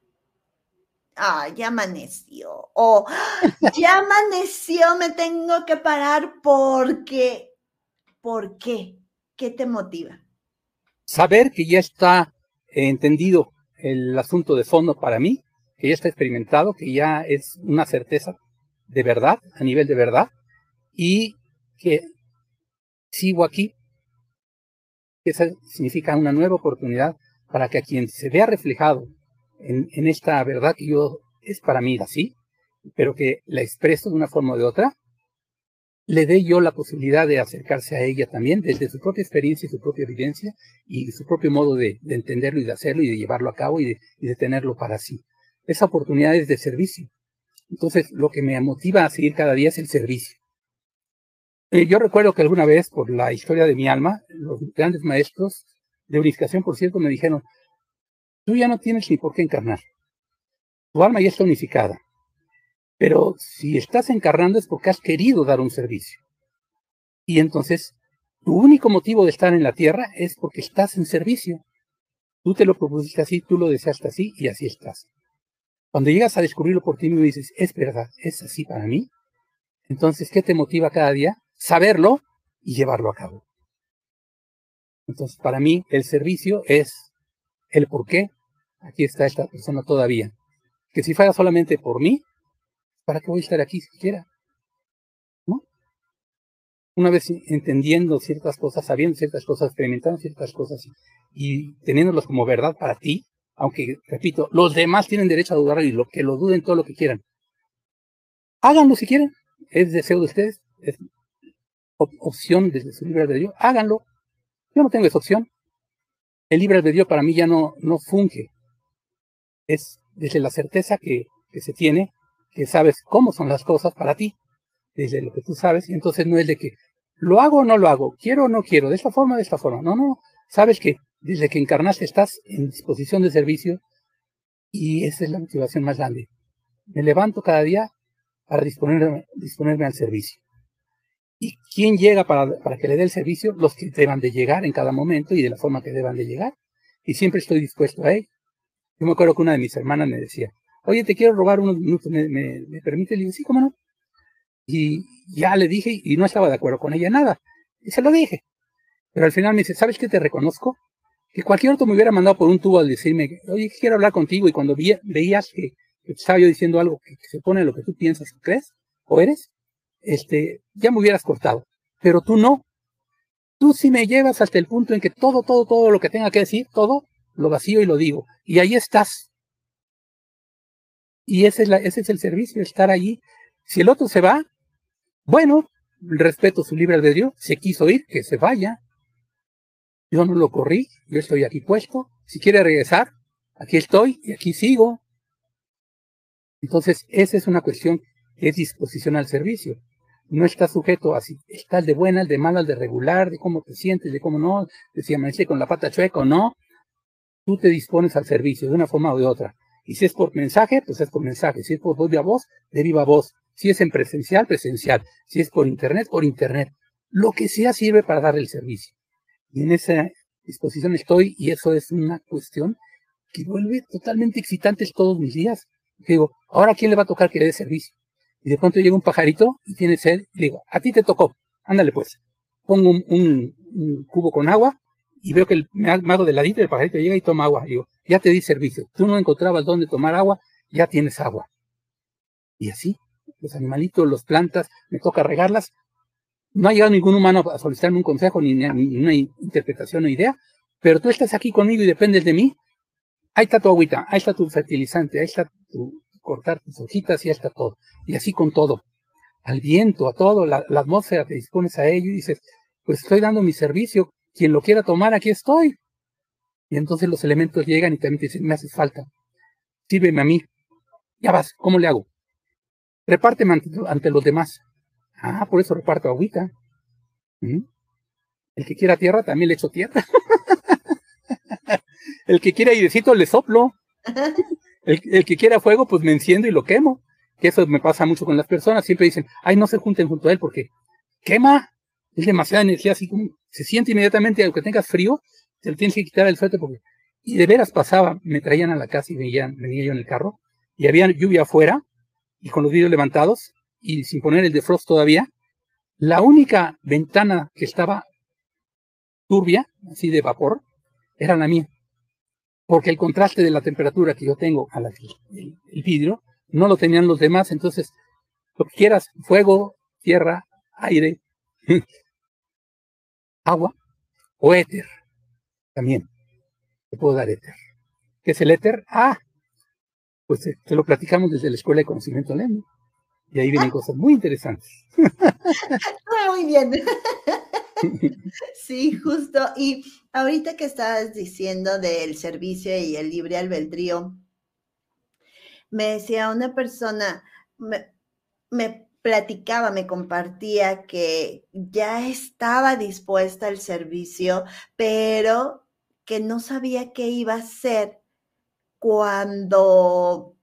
ah, ya amaneció, o ya *laughs* amaneció, me tengo que parar porque, ¿por qué? ¿Qué te motiva? Saber que ya está entendido el asunto de fondo para mí, que ya está experimentado, que ya es una certeza de verdad, a nivel de verdad, y que sigo aquí. Esa significa una nueva oportunidad para que a quien se vea reflejado en, esta verdad que yo es para mí así, pero que la expreso de una forma o de otra, le dé yo la posibilidad de acercarse a ella también desde su propia experiencia y su propia evidencia y su propio modo de, de entenderlo y de hacerlo y de llevarlo a cabo y de, y de tenerlo para sí. Esa oportunidad es de servicio. Entonces, lo que me motiva a seguir cada día es el servicio. Eh, yo recuerdo que alguna vez, por la historia de mi alma, los grandes maestros de unificación, por cierto, me dijeron, tú ya no tienes ni por qué encarnar. Tu alma ya está unificada. Pero si estás encarnando es porque has querido dar un servicio. Y entonces, tu único motivo de estar en la tierra es porque estás en servicio. Tú te lo propusiste así, tú lo deseaste así y así estás. Cuando llegas a descubrirlo por ti mismo y dices, es verdad, es así para mí, entonces, ¿qué te motiva cada día? Saberlo y llevarlo a cabo. Entonces, para mí, el servicio es el por qué aquí está esta persona todavía. Que si fuera solamente por mí, ¿para qué voy a estar aquí siquiera? ¿No? Una vez entendiendo ciertas cosas, sabiendo ciertas cosas, experimentando ciertas cosas y, teniéndolos como verdad para ti, aunque, repito, los demás tienen derecho a dudar y lo que lo duden todo lo que quieran. Háganlo si quieren, es deseo de ustedes, es opción desde su libre albedrío, háganlo. Yo no tengo esa opción. El libre albedrío para mí ya no, no funge. Es desde la certeza que, que se tiene, que sabes cómo son las cosas para ti, desde lo que tú sabes, entonces no es de que lo hago o no lo hago, quiero o no quiero, de esta forma o de esta forma. No, no, sabes que desde que encarnaste estás en disposición de servicio y esa es la motivación más grande. Me levanto cada día para disponerme al servicio. ¿Y quién llega para, para, que le dé el servicio? Los que deban de llegar en cada momento y de la forma que deban de llegar. Y siempre estoy dispuesto a ello. Yo me acuerdo que una de mis hermanas me decía, oye, te quiero robar unos minutos, ¿me, me, me permite? Le dije, sí, cómo no. Y ya le dije y no estaba de acuerdo con ella nada. Y se lo dije. Pero al final me dice, ¿sabes qué te reconozco? Que cualquier otro me hubiera mandado por un tubo al decirme, oye, quiero hablar contigo. Y cuando veías que, que, estaba yo diciendo algo que, que se pone lo que tú piensas crees o eres, este, ya me hubieras cortado. Pero tú no. Tú sí me llevas hasta el punto en que todo, todo, todo lo que tenga que decir, todo, lo vacío y lo digo. Y ahí estás. Y ese es, la, ese es el servicio, estar allí. Si el otro se va, bueno, respeto su libre albedrío, se quiso ir, que se vaya. Yo no lo corrí, yo estoy aquí puesto. Si quiere regresar, aquí estoy y aquí sigo. Entonces, esa es una cuestión que es disposición al servicio. No estás sujeto a si estás de buena, de mala, de regular, de cómo te sientes, de cómo no, de si amanece con la pata chueca o no. Tú te dispones al servicio de una forma o de otra. Y si es por mensaje, pues es por mensaje. Si es por voz a voz, de viva voz. Si es en presencial, presencial. Si es por internet, por internet. Lo que sea sirve para dar el servicio. Y en esa disposición estoy, y eso es una cuestión que vuelve totalmente excitantes todos mis días. Digo, ahora quién le va a tocar que dé servicio. Y de pronto llega un pajarito y tiene sed, y le digo, a ti te tocó, ándale pues. pongo un, cubo con agua y veo que el mago de ladito del pajarito llega y toma agua. digo, ya te di servicio. Tú no encontrabas dónde tomar agua, ya tienes agua. Y así, los animalitos, las plantas, me toca regarlas. No ha llegado ningún humano a solicitarme un consejo, ni, ni una interpretación o idea, pero tú estás aquí conmigo y dependes de mí. Ahí está tu agüita, ahí está tu fertilizante, ahí está tu cortar tus hojitas y está todo. Y así con todo. Al viento, a todo, la, atmósfera, te dispones a ello y dices, pues estoy dando mi servicio, quien lo quiera tomar, aquí estoy. Y entonces los elementos llegan y también te dicen, me haces falta, sírveme a mí. Ya vas, ¿cómo le hago? Repárteme ante, los demás. Ah, por eso reparto agüita. El que quiera tierra, también le echo tierra. *laughs* el que quiera airecito, le soplo. *laughs* El, que quiera fuego, pues me enciendo y lo quemo. Que eso me pasa mucho con las personas. Siempre dicen, ay, no se junten junto a él porque quema es demasiada energía, así como se siente inmediatamente, aunque tengas frío, te lo tienes que quitar el suéter porque... Y de veras pasaba, me traían a la casa y veían, venía yo en el carro, y había lluvia afuera, y con los vidrios levantados, y sin poner el defrost todavía, la única ventana que estaba turbia, así de vapor, era la mía. Porque el contraste de la temperatura que yo tengo al el, el vidrio, no lo tenían los demás, entonces, lo que quieras, fuego, tierra, aire, *laughs* agua o éter. También te puedo dar éter. ¿Qué es el éter? Ah, pues te, eh, lo platicamos desde la Escuela de Conocimiento Lendo. Y ahí vienen cosas muy interesantes. *laughs* Ah, muy bien. *laughs* *laughs* Sí, justo. Y ahorita que estabas diciendo del servicio y el libre albedrío, me decía una persona, me, platicaba, me compartía que ya estaba dispuesta al servicio, pero que no sabía qué iba a hacer cuando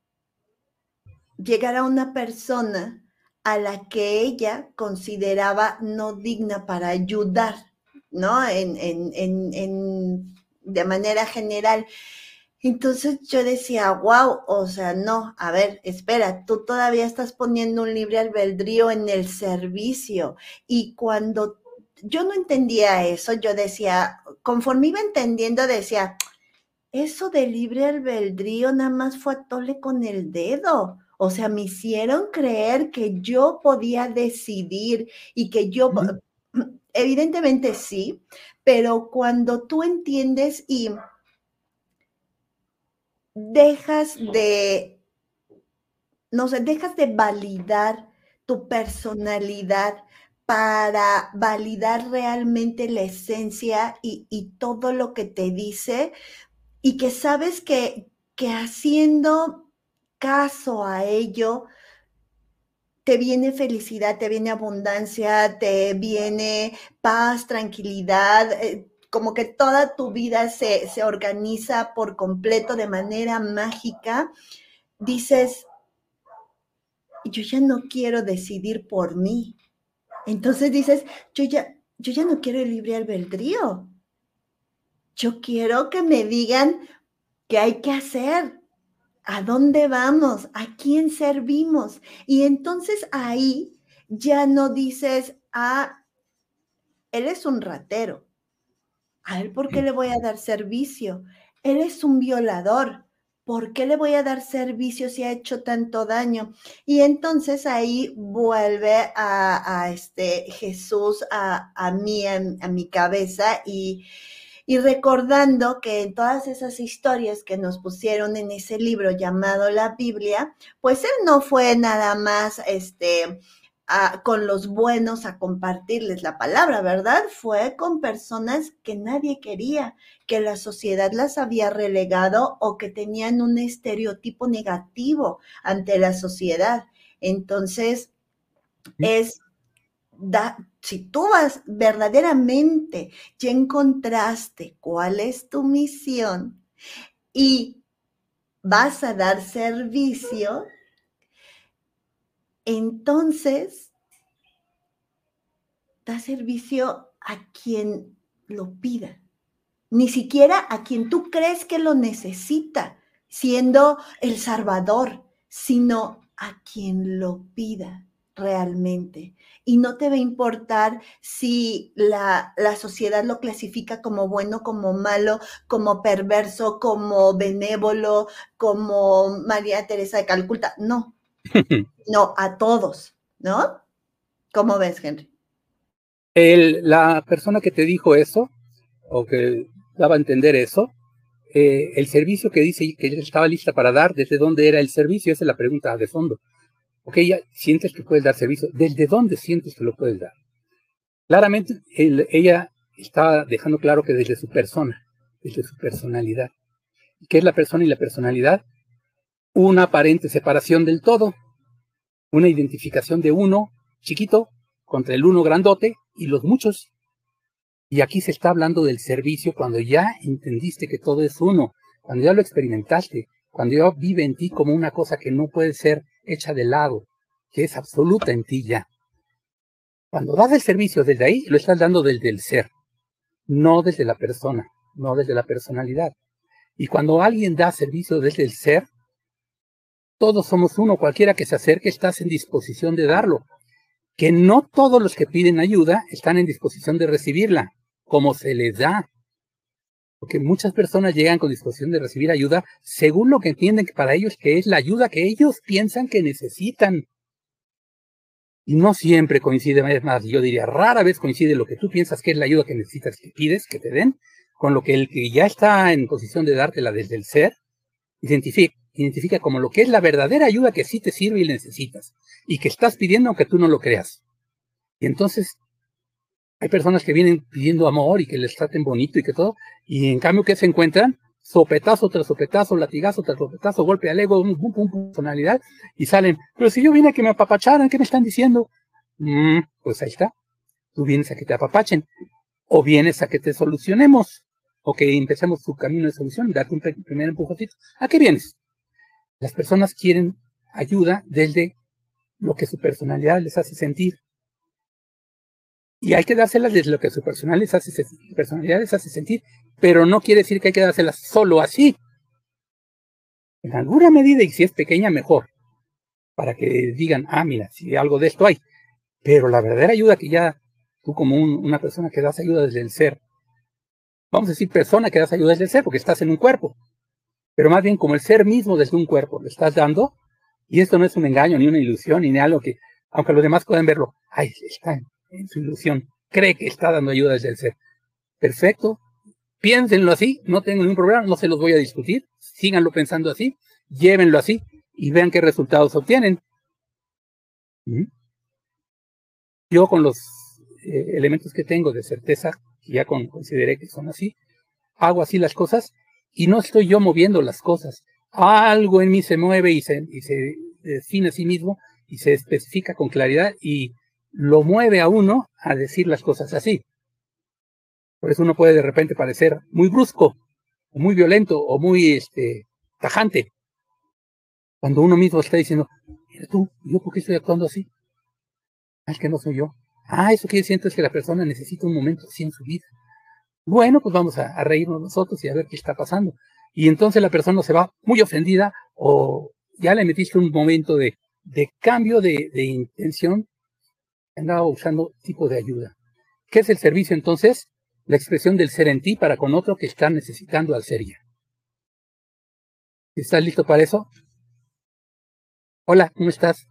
llegara una persona a la que ella consideraba no digna para ayudar, ¿no? En, de manera general. Entonces yo decía, wow, o sea, no, a ver, espera, tú todavía estás poniendo un libre albedrío en el servicio. Y cuando yo no entendía eso, yo decía, conforme iba entendiendo, decía, eso de libre albedrío nada más fue a tole con el dedo. O sea, me hicieron creer que yo podía decidir y que yo, evidentemente sí, pero cuando tú entiendes y dejas de, no sé, dejas de validar tu personalidad para validar realmente la esencia y, todo lo que te dice y que sabes que, que haciendo caso a ello, te viene felicidad, te viene abundancia, te viene paz, tranquilidad, eh, como que toda tu vida se, organiza por completo de manera mágica, dices, yo ya no quiero decidir por mí. Entonces dices, yo ya, yo ya no quiero el libre albedrío. Yo quiero que me digan qué hay que hacer, a dónde vamos, a quién servimos. Y entonces ahí ya no dices, ah, él es un ratero. A él, ¿por qué le voy a dar servicio? Él es un violador. ¿Por qué le voy a dar servicio si ha hecho tanto daño? Y entonces ahí vuelve a, este Jesús a, a mí, a, mi cabeza y, y recordando que en todas esas historias que nos pusieron en ese libro llamado la Biblia, pues él no fue nada más este con los buenos a compartirles la palabra, ¿verdad? Fue con personas que nadie quería, que la sociedad las había relegado o que tenían un estereotipo negativo ante la sociedad. Entonces, es, da, si tú vas verdaderamente, ya encontraste cuál es tu misión y vas a dar servicio, entonces da servicio a quien lo pida, ni siquiera a quien tú crees que lo necesita, siendo el Salvador, sino a quien lo pida. Realmente. Y no te va a importar si la, la, sociedad lo clasifica como bueno, como malo, como perverso, como benévolo, como María Teresa de Calcuta. No, *laughs* no, a todos, ¿no? ¿Cómo ves, Henry? El, la persona que te dijo eso, o que daba a entender eso, eh, el servicio que dice que estaba lista para dar, ¿desde dónde era el servicio? Esa es la pregunta de fondo. Ok, ya sientes que puedes dar servicio. ¿Desde dónde sientes que lo puedes dar? Claramente, ella estaba dejando claro que desde su persona, desde su personalidad. ¿Qué es la persona y la personalidad? Una aparente separación del todo, una identificación de uno chiquito contra el uno grandote y los muchos. Y aquí se está hablando del servicio cuando ya entendiste que todo es uno, cuando ya lo experimentaste, cuando ya vive en ti como una cosa que no puede ser hecha de lado, que es absoluta en ti ya. Cuando das el servicio desde ahí, lo estás dando desde el ser, no desde la persona, no desde la personalidad. Y cuando alguien da servicio desde el ser, todos somos uno, cualquiera que se acerque estás en disposición de darlo. Que no todos los que piden ayuda están en disposición de recibirla, como se les da. Porque muchas personas llegan con disposición de recibir ayuda según lo que entienden que para ellos que es la ayuda que ellos piensan que necesitan. Y no siempre coincide, es más, yo diría, rara vez coincide lo que tú piensas que es la ayuda que necesitas, que pides, que te den, con lo que el que ya está en posición de dártela desde el ser, identifica, identifica como lo que es la verdadera ayuda que sí te sirve y necesitas, y que estás pidiendo aunque tú no lo creas. Y entonces hay personas que vienen pidiendo amor y que les traten bonito y que todo, y en cambio, ¿qué se encuentran? Sopetazo tras sopetazo, latigazo tras sopetazo, golpe al ego, pum, pum, personalidad, y salen, pero si yo vine a que me apapacharan, ¿qué me están diciendo? Mm, pues ahí está. Tú vienes a que te apapachen, o vienes a que te solucionemos, o que empecemos tu camino de solución, darte un primer empujocito. ¿A qué vienes? Las personas quieren ayuda desde lo que su personalidad les hace sentir. Y hay que dárselas desde lo que su personalidad les hace, personalidad les hace sentir, pero no quiere decir que hay que dárselas solo así. En alguna medida, y si es pequeña, mejor, para que digan, ah, mira, si algo de esto hay. Pero la verdadera ayuda que ya tú como una persona que das ayuda desde el ser, vamos a decir persona que das ayuda desde el ser, porque estás en un cuerpo, pero más bien como el ser mismo desde un cuerpo, lo estás dando, y esto no es un engaño, ni una ilusión, ni algo que, aunque los demás puedan verlo, ay, está su ilusión, cree que está dando ayuda desde ser. Perfecto, piénsenlo así, no tengo ningún problema, no se los voy a discutir, síganlo pensando así, llévenlo así y vean qué resultados obtienen. Yo con los eh, elementos que tengo de certeza, ya consideré que son así, hago así las cosas y no estoy yo moviendo las cosas. Algo en mí se mueve y se, y se define a sí mismo y se especifica con claridad y lo mueve a uno a decir las cosas así. Por eso uno puede de repente parecer muy brusco, o muy violento, o muy este, tajante. Cuando uno mismo está diciendo, mira tú, ¿yo por qué estoy actuando así? Ah, es que no soy yo. Ah, eso que yo siento es que la persona necesita un momento así en su vida. Bueno, pues vamos a, reírnos nosotros y a ver qué está pasando. Y entonces la persona se va muy ofendida o ya le metiste un momento de, cambio de intención andaba usando tipo de ayuda. ¿Qué es el servicio entonces? La expresión del ser en ti para con otro que está necesitando al ser ya. ¿Estás listo para eso? Hola, ¿cómo estás?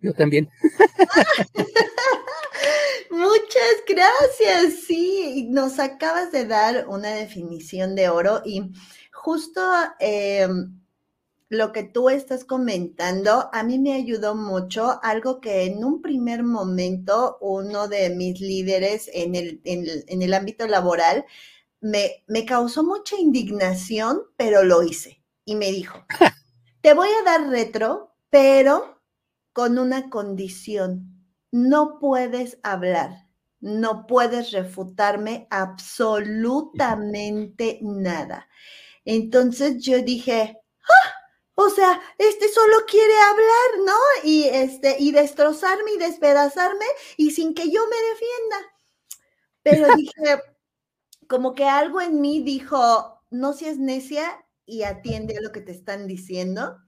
Yo también. *laughs* Muchas gracias. Sí, nos acabas de dar una definición de oro y justo eh, lo que tú estás comentando a mí me ayudó mucho, algo que en un primer momento uno de mis líderes en el, en el, ámbito laboral me, me causó mucha indignación, pero lo hice y me dijo, *laughs* te voy a dar retro, pero con una condición, no puedes hablar, no puedes refutarme absolutamente nada. Entonces yo dije, ¡ah! O sea, este solo quiere hablar, ¿no? Y este, y destrozarme y despedazarme y sin que yo me defienda. Pero *laughs* dije, como que algo en mí dijo, no seas necia y atiende a lo que te están diciendo.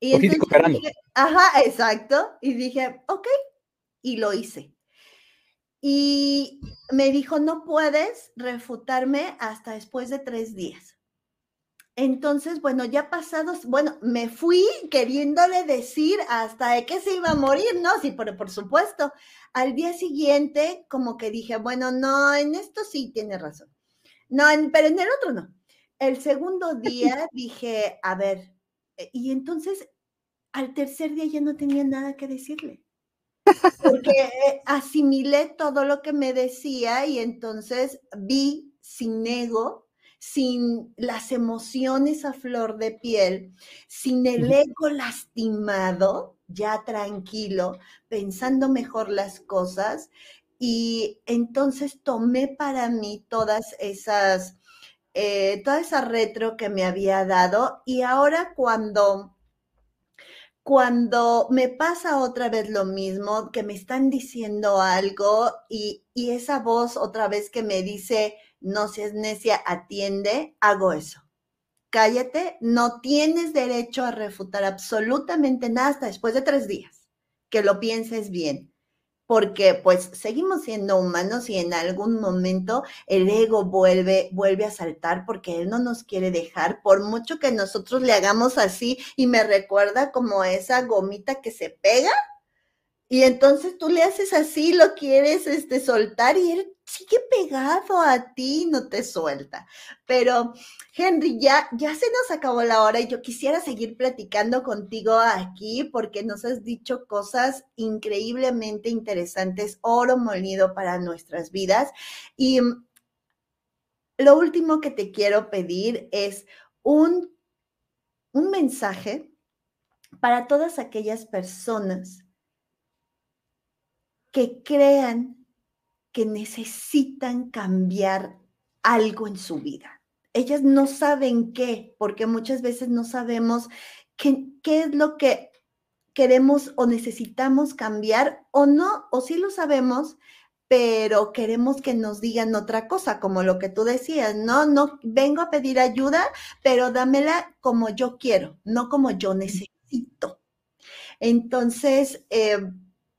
Y entonces dije, ajá, exacto. Y dije, ok, y lo hice. Y me dijo, no puedes refutarme hasta después de tres días. Entonces, bueno, ya pasados, bueno, me fui queriéndole decir hasta de que se iba a morir, ¿no? Sí, pero por supuesto. Al día siguiente, como que dije, bueno, no, en esto sí tiene razón. No, pero en el otro no. El segundo día *laughs* dije, a ver, eh, y entonces al tercer día ya no tenía nada que decirle. Porque eh, asimilé todo lo que me decía y entonces vi sin ego sin las emociones a flor de piel, sin el ego lastimado, ya tranquilo, pensando mejor las cosas. Y entonces tomé para mí todas esas, eh, toda esa retro que me había dado y ahora cuando cuando me pasa otra vez lo mismo, que me están diciendo algo y, y, esa voz otra vez que me dice, no seas necia, atiende, hago eso. Cállate, no tienes derecho a refutar absolutamente nada hasta después de tres días, que lo pienses bien, porque pues seguimos siendo humanos y en algún momento el ego vuelve, vuelve a saltar porque él no nos quiere dejar, por mucho que nosotros le hagamos así y me recuerda como esa gomita que se pega y entonces tú le haces así, lo quieres este, soltar y él sigue pegado a ti, no te suelta. Pero Henry, ya, ya se nos acabó la hora y yo quisiera seguir platicando contigo aquí porque nos has dicho cosas increíblemente interesantes, oro molido para nuestras vidas. Y mm, lo último que te quiero pedir es un, un mensaje para todas aquellas personas que crean que necesitan cambiar algo en su vida. Ellas no saben qué, porque muchas veces no sabemos qué, qué es lo que queremos o necesitamos cambiar o no, o sí lo sabemos, pero queremos que nos digan otra cosa, como lo que tú decías, no, no, vengo a pedir ayuda, pero dámela como yo quiero, no como yo necesito. Entonces, eh,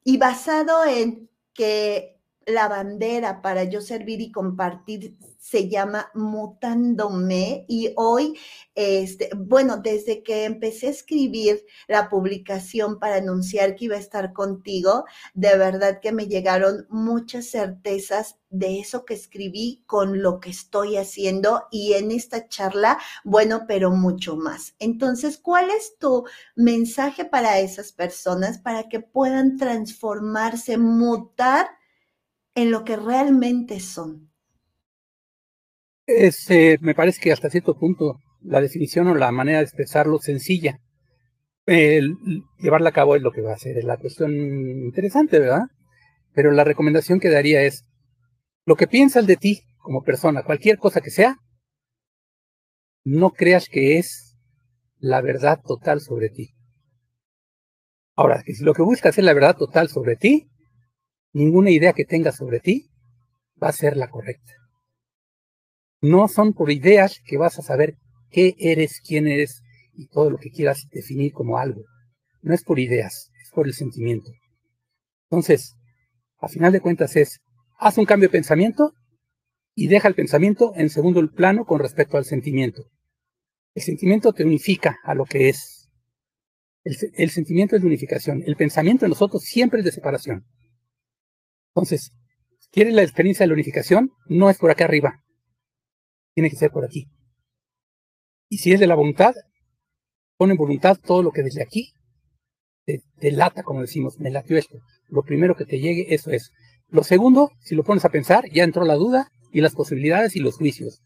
y basado en que la bandera para yo servir y compartir se llama Mutándome y hoy, este, bueno, desde que empecé a escribir la publicación para anunciar que iba a estar contigo, de verdad que me llegaron muchas certezas de eso que escribí con lo que estoy haciendo y en esta charla, bueno, pero mucho más. Entonces, ¿cuál es tu mensaje para esas personas para que puedan transformarse, mutar en lo que realmente son? Es, eh, me parece que hasta cierto punto la definición o la manera de expresarlo sencilla. llevarla a cabo es lo que va a ser la cuestión interesante, ¿verdad? Pero la recomendación que daría es, lo que piensas de ti como persona, cualquier cosa que sea, no creas que es la verdad total sobre ti. Ahora, que si lo que buscas es la verdad total sobre ti, ninguna idea que tengas sobre ti va a ser la correcta. No son por ideas que vas a saber qué eres, quién eres y todo lo que quieras definir como algo. No es por ideas, es por el sentimiento. Entonces, a final de cuentas es, haz un cambio de pensamiento y deja el pensamiento en segundo plano con respecto al sentimiento. El sentimiento te unifica a lo que es. El, el sentimiento es de unificación. El pensamiento en nosotros siempre es de separación. Entonces, ¿quieres la experiencia de la unificación? No es por acá arriba, tiene que ser por aquí. Y si es de la voluntad, pon en voluntad todo lo que desde aquí te, lata, como decimos, me latió esto. Lo primero que te llegue, eso es. Lo segundo, si lo pones a pensar, ya entró la duda y las posibilidades y los juicios.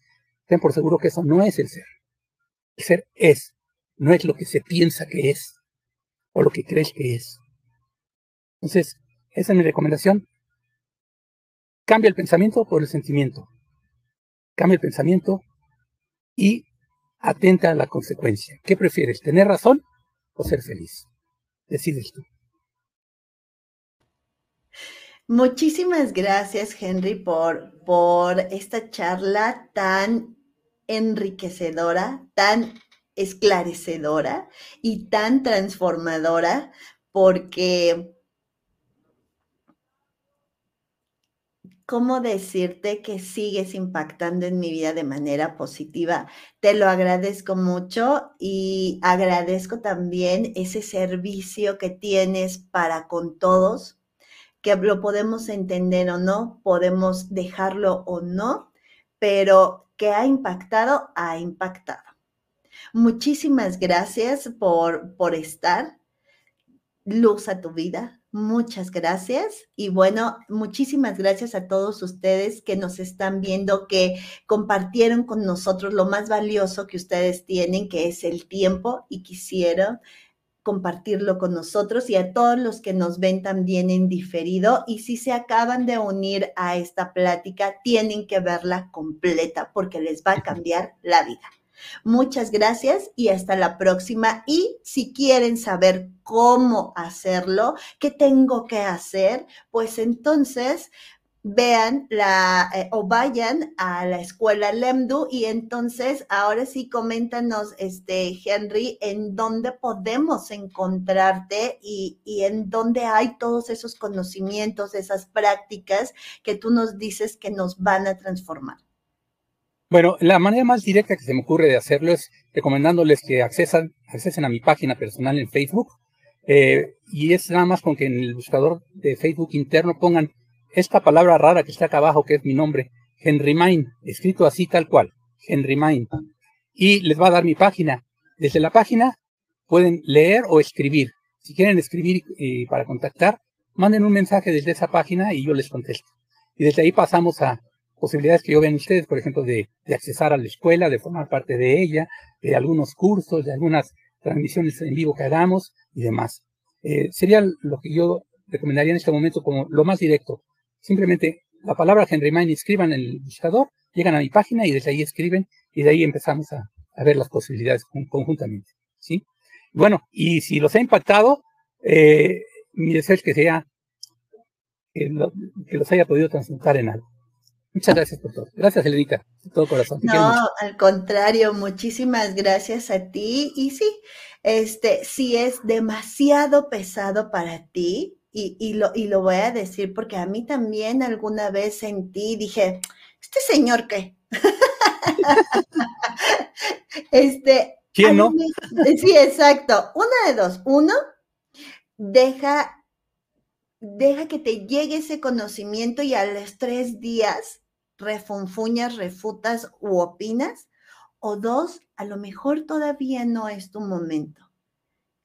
Ten por seguro que eso no es el ser. El ser es, no es lo que se piensa que es o lo que crees que es. Entonces, esa es mi recomendación. Cambia el pensamiento por el sentimiento cambia el pensamiento y atenta a la consecuencia. ¿Qué prefieres, tener razón o ser feliz? Decides tú. Muchísimas gracias, Henry, por, por esta charla tan enriquecedora, tan esclarecedora y tan transformadora porque ¿cómo decirte que sigues impactando en mi vida de manera positiva? Te lo agradezco mucho y agradezco también ese servicio que tienes para con todos, que lo podemos entender o no, podemos dejarlo o no, pero que ha impactado, ha impactado. Muchísimas gracias por, por estar. Luz a tu vida, Muchas gracias. Y bueno, muchísimas gracias a todos ustedes que nos están viendo, que compartieron con nosotros lo más valioso que ustedes tienen, que es el tiempo, y quisieron compartirlo con nosotros y a todos los que nos ven también en diferido. Y si se acaban de unir a esta plática, tienen que verla completa porque les va a cambiar la vida. Muchas gracias y hasta la próxima. Y si quieren saber cómo hacerlo, qué tengo que hacer, pues entonces vean la eh, o vayan a la escuela Lemdu y entonces ahora sí coméntanos este Henry en dónde podemos encontrarte y, y en dónde hay todos esos conocimientos, esas prácticas que tú nos dices que nos van a transformar. Bueno, la manera más directa que se me ocurre de hacerlo es recomendándoles que accesen, accesen a mi página personal en Facebook. Eh, y es nada más con que en el buscador de Facebook interno pongan esta palabra rara que está acá abajo, que es mi nombre, Henry Mine, escrito así tal cual, Henry Mine. Y les va a dar mi página. Desde la página pueden leer o escribir. Si quieren escribir eh, para contactar, manden un mensaje desde esa página y yo les contesto. Y desde ahí pasamos a posibilidades que yo vean ustedes, por ejemplo, de, de, accesar a la escuela, de formar parte de ella, de algunos cursos, de algunas transmisiones en vivo que hagamos y demás. Eh, sería lo que yo recomendaría en este momento como lo más directo. Simplemente la palabra Henry Mine escriban en el buscador, llegan a mi página y desde ahí escriben y de ahí empezamos a, a ver las posibilidades conjuntamente. ¿sí? Bueno, y si los ha impactado, eh, mi deseo es que sea que, lo, que los haya podido transmutar en algo. Muchas gracias por todo. Gracias, Elenita, de todo corazón. no, al contrario, muchísimas gracias a ti. Y sí, este, si es demasiado pesado para ti, y, y, lo, y lo voy a decir porque a mí también alguna vez sentí, dije, ¿este señor qué? *laughs* este. ¿Quién no? sí, exacto. Una de dos. Uno, deja deja que te llegue ese conocimiento y a los tres días refunfuñas, refutas u opinas. O dos, a lo mejor todavía no es tu momento.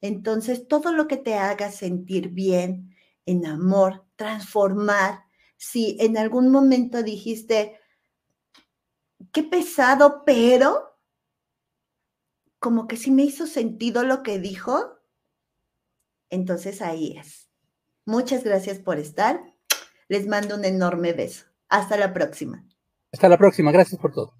Entonces, todo lo que te haga sentir bien, en amor, transformar, si en algún momento dijiste, qué pesado, pero como que sí me hizo sentido lo que dijo, entonces ahí es. Muchas gracias por estar. Les mando un enorme beso. Hasta la próxima. Hasta la próxima. Gracias por todo.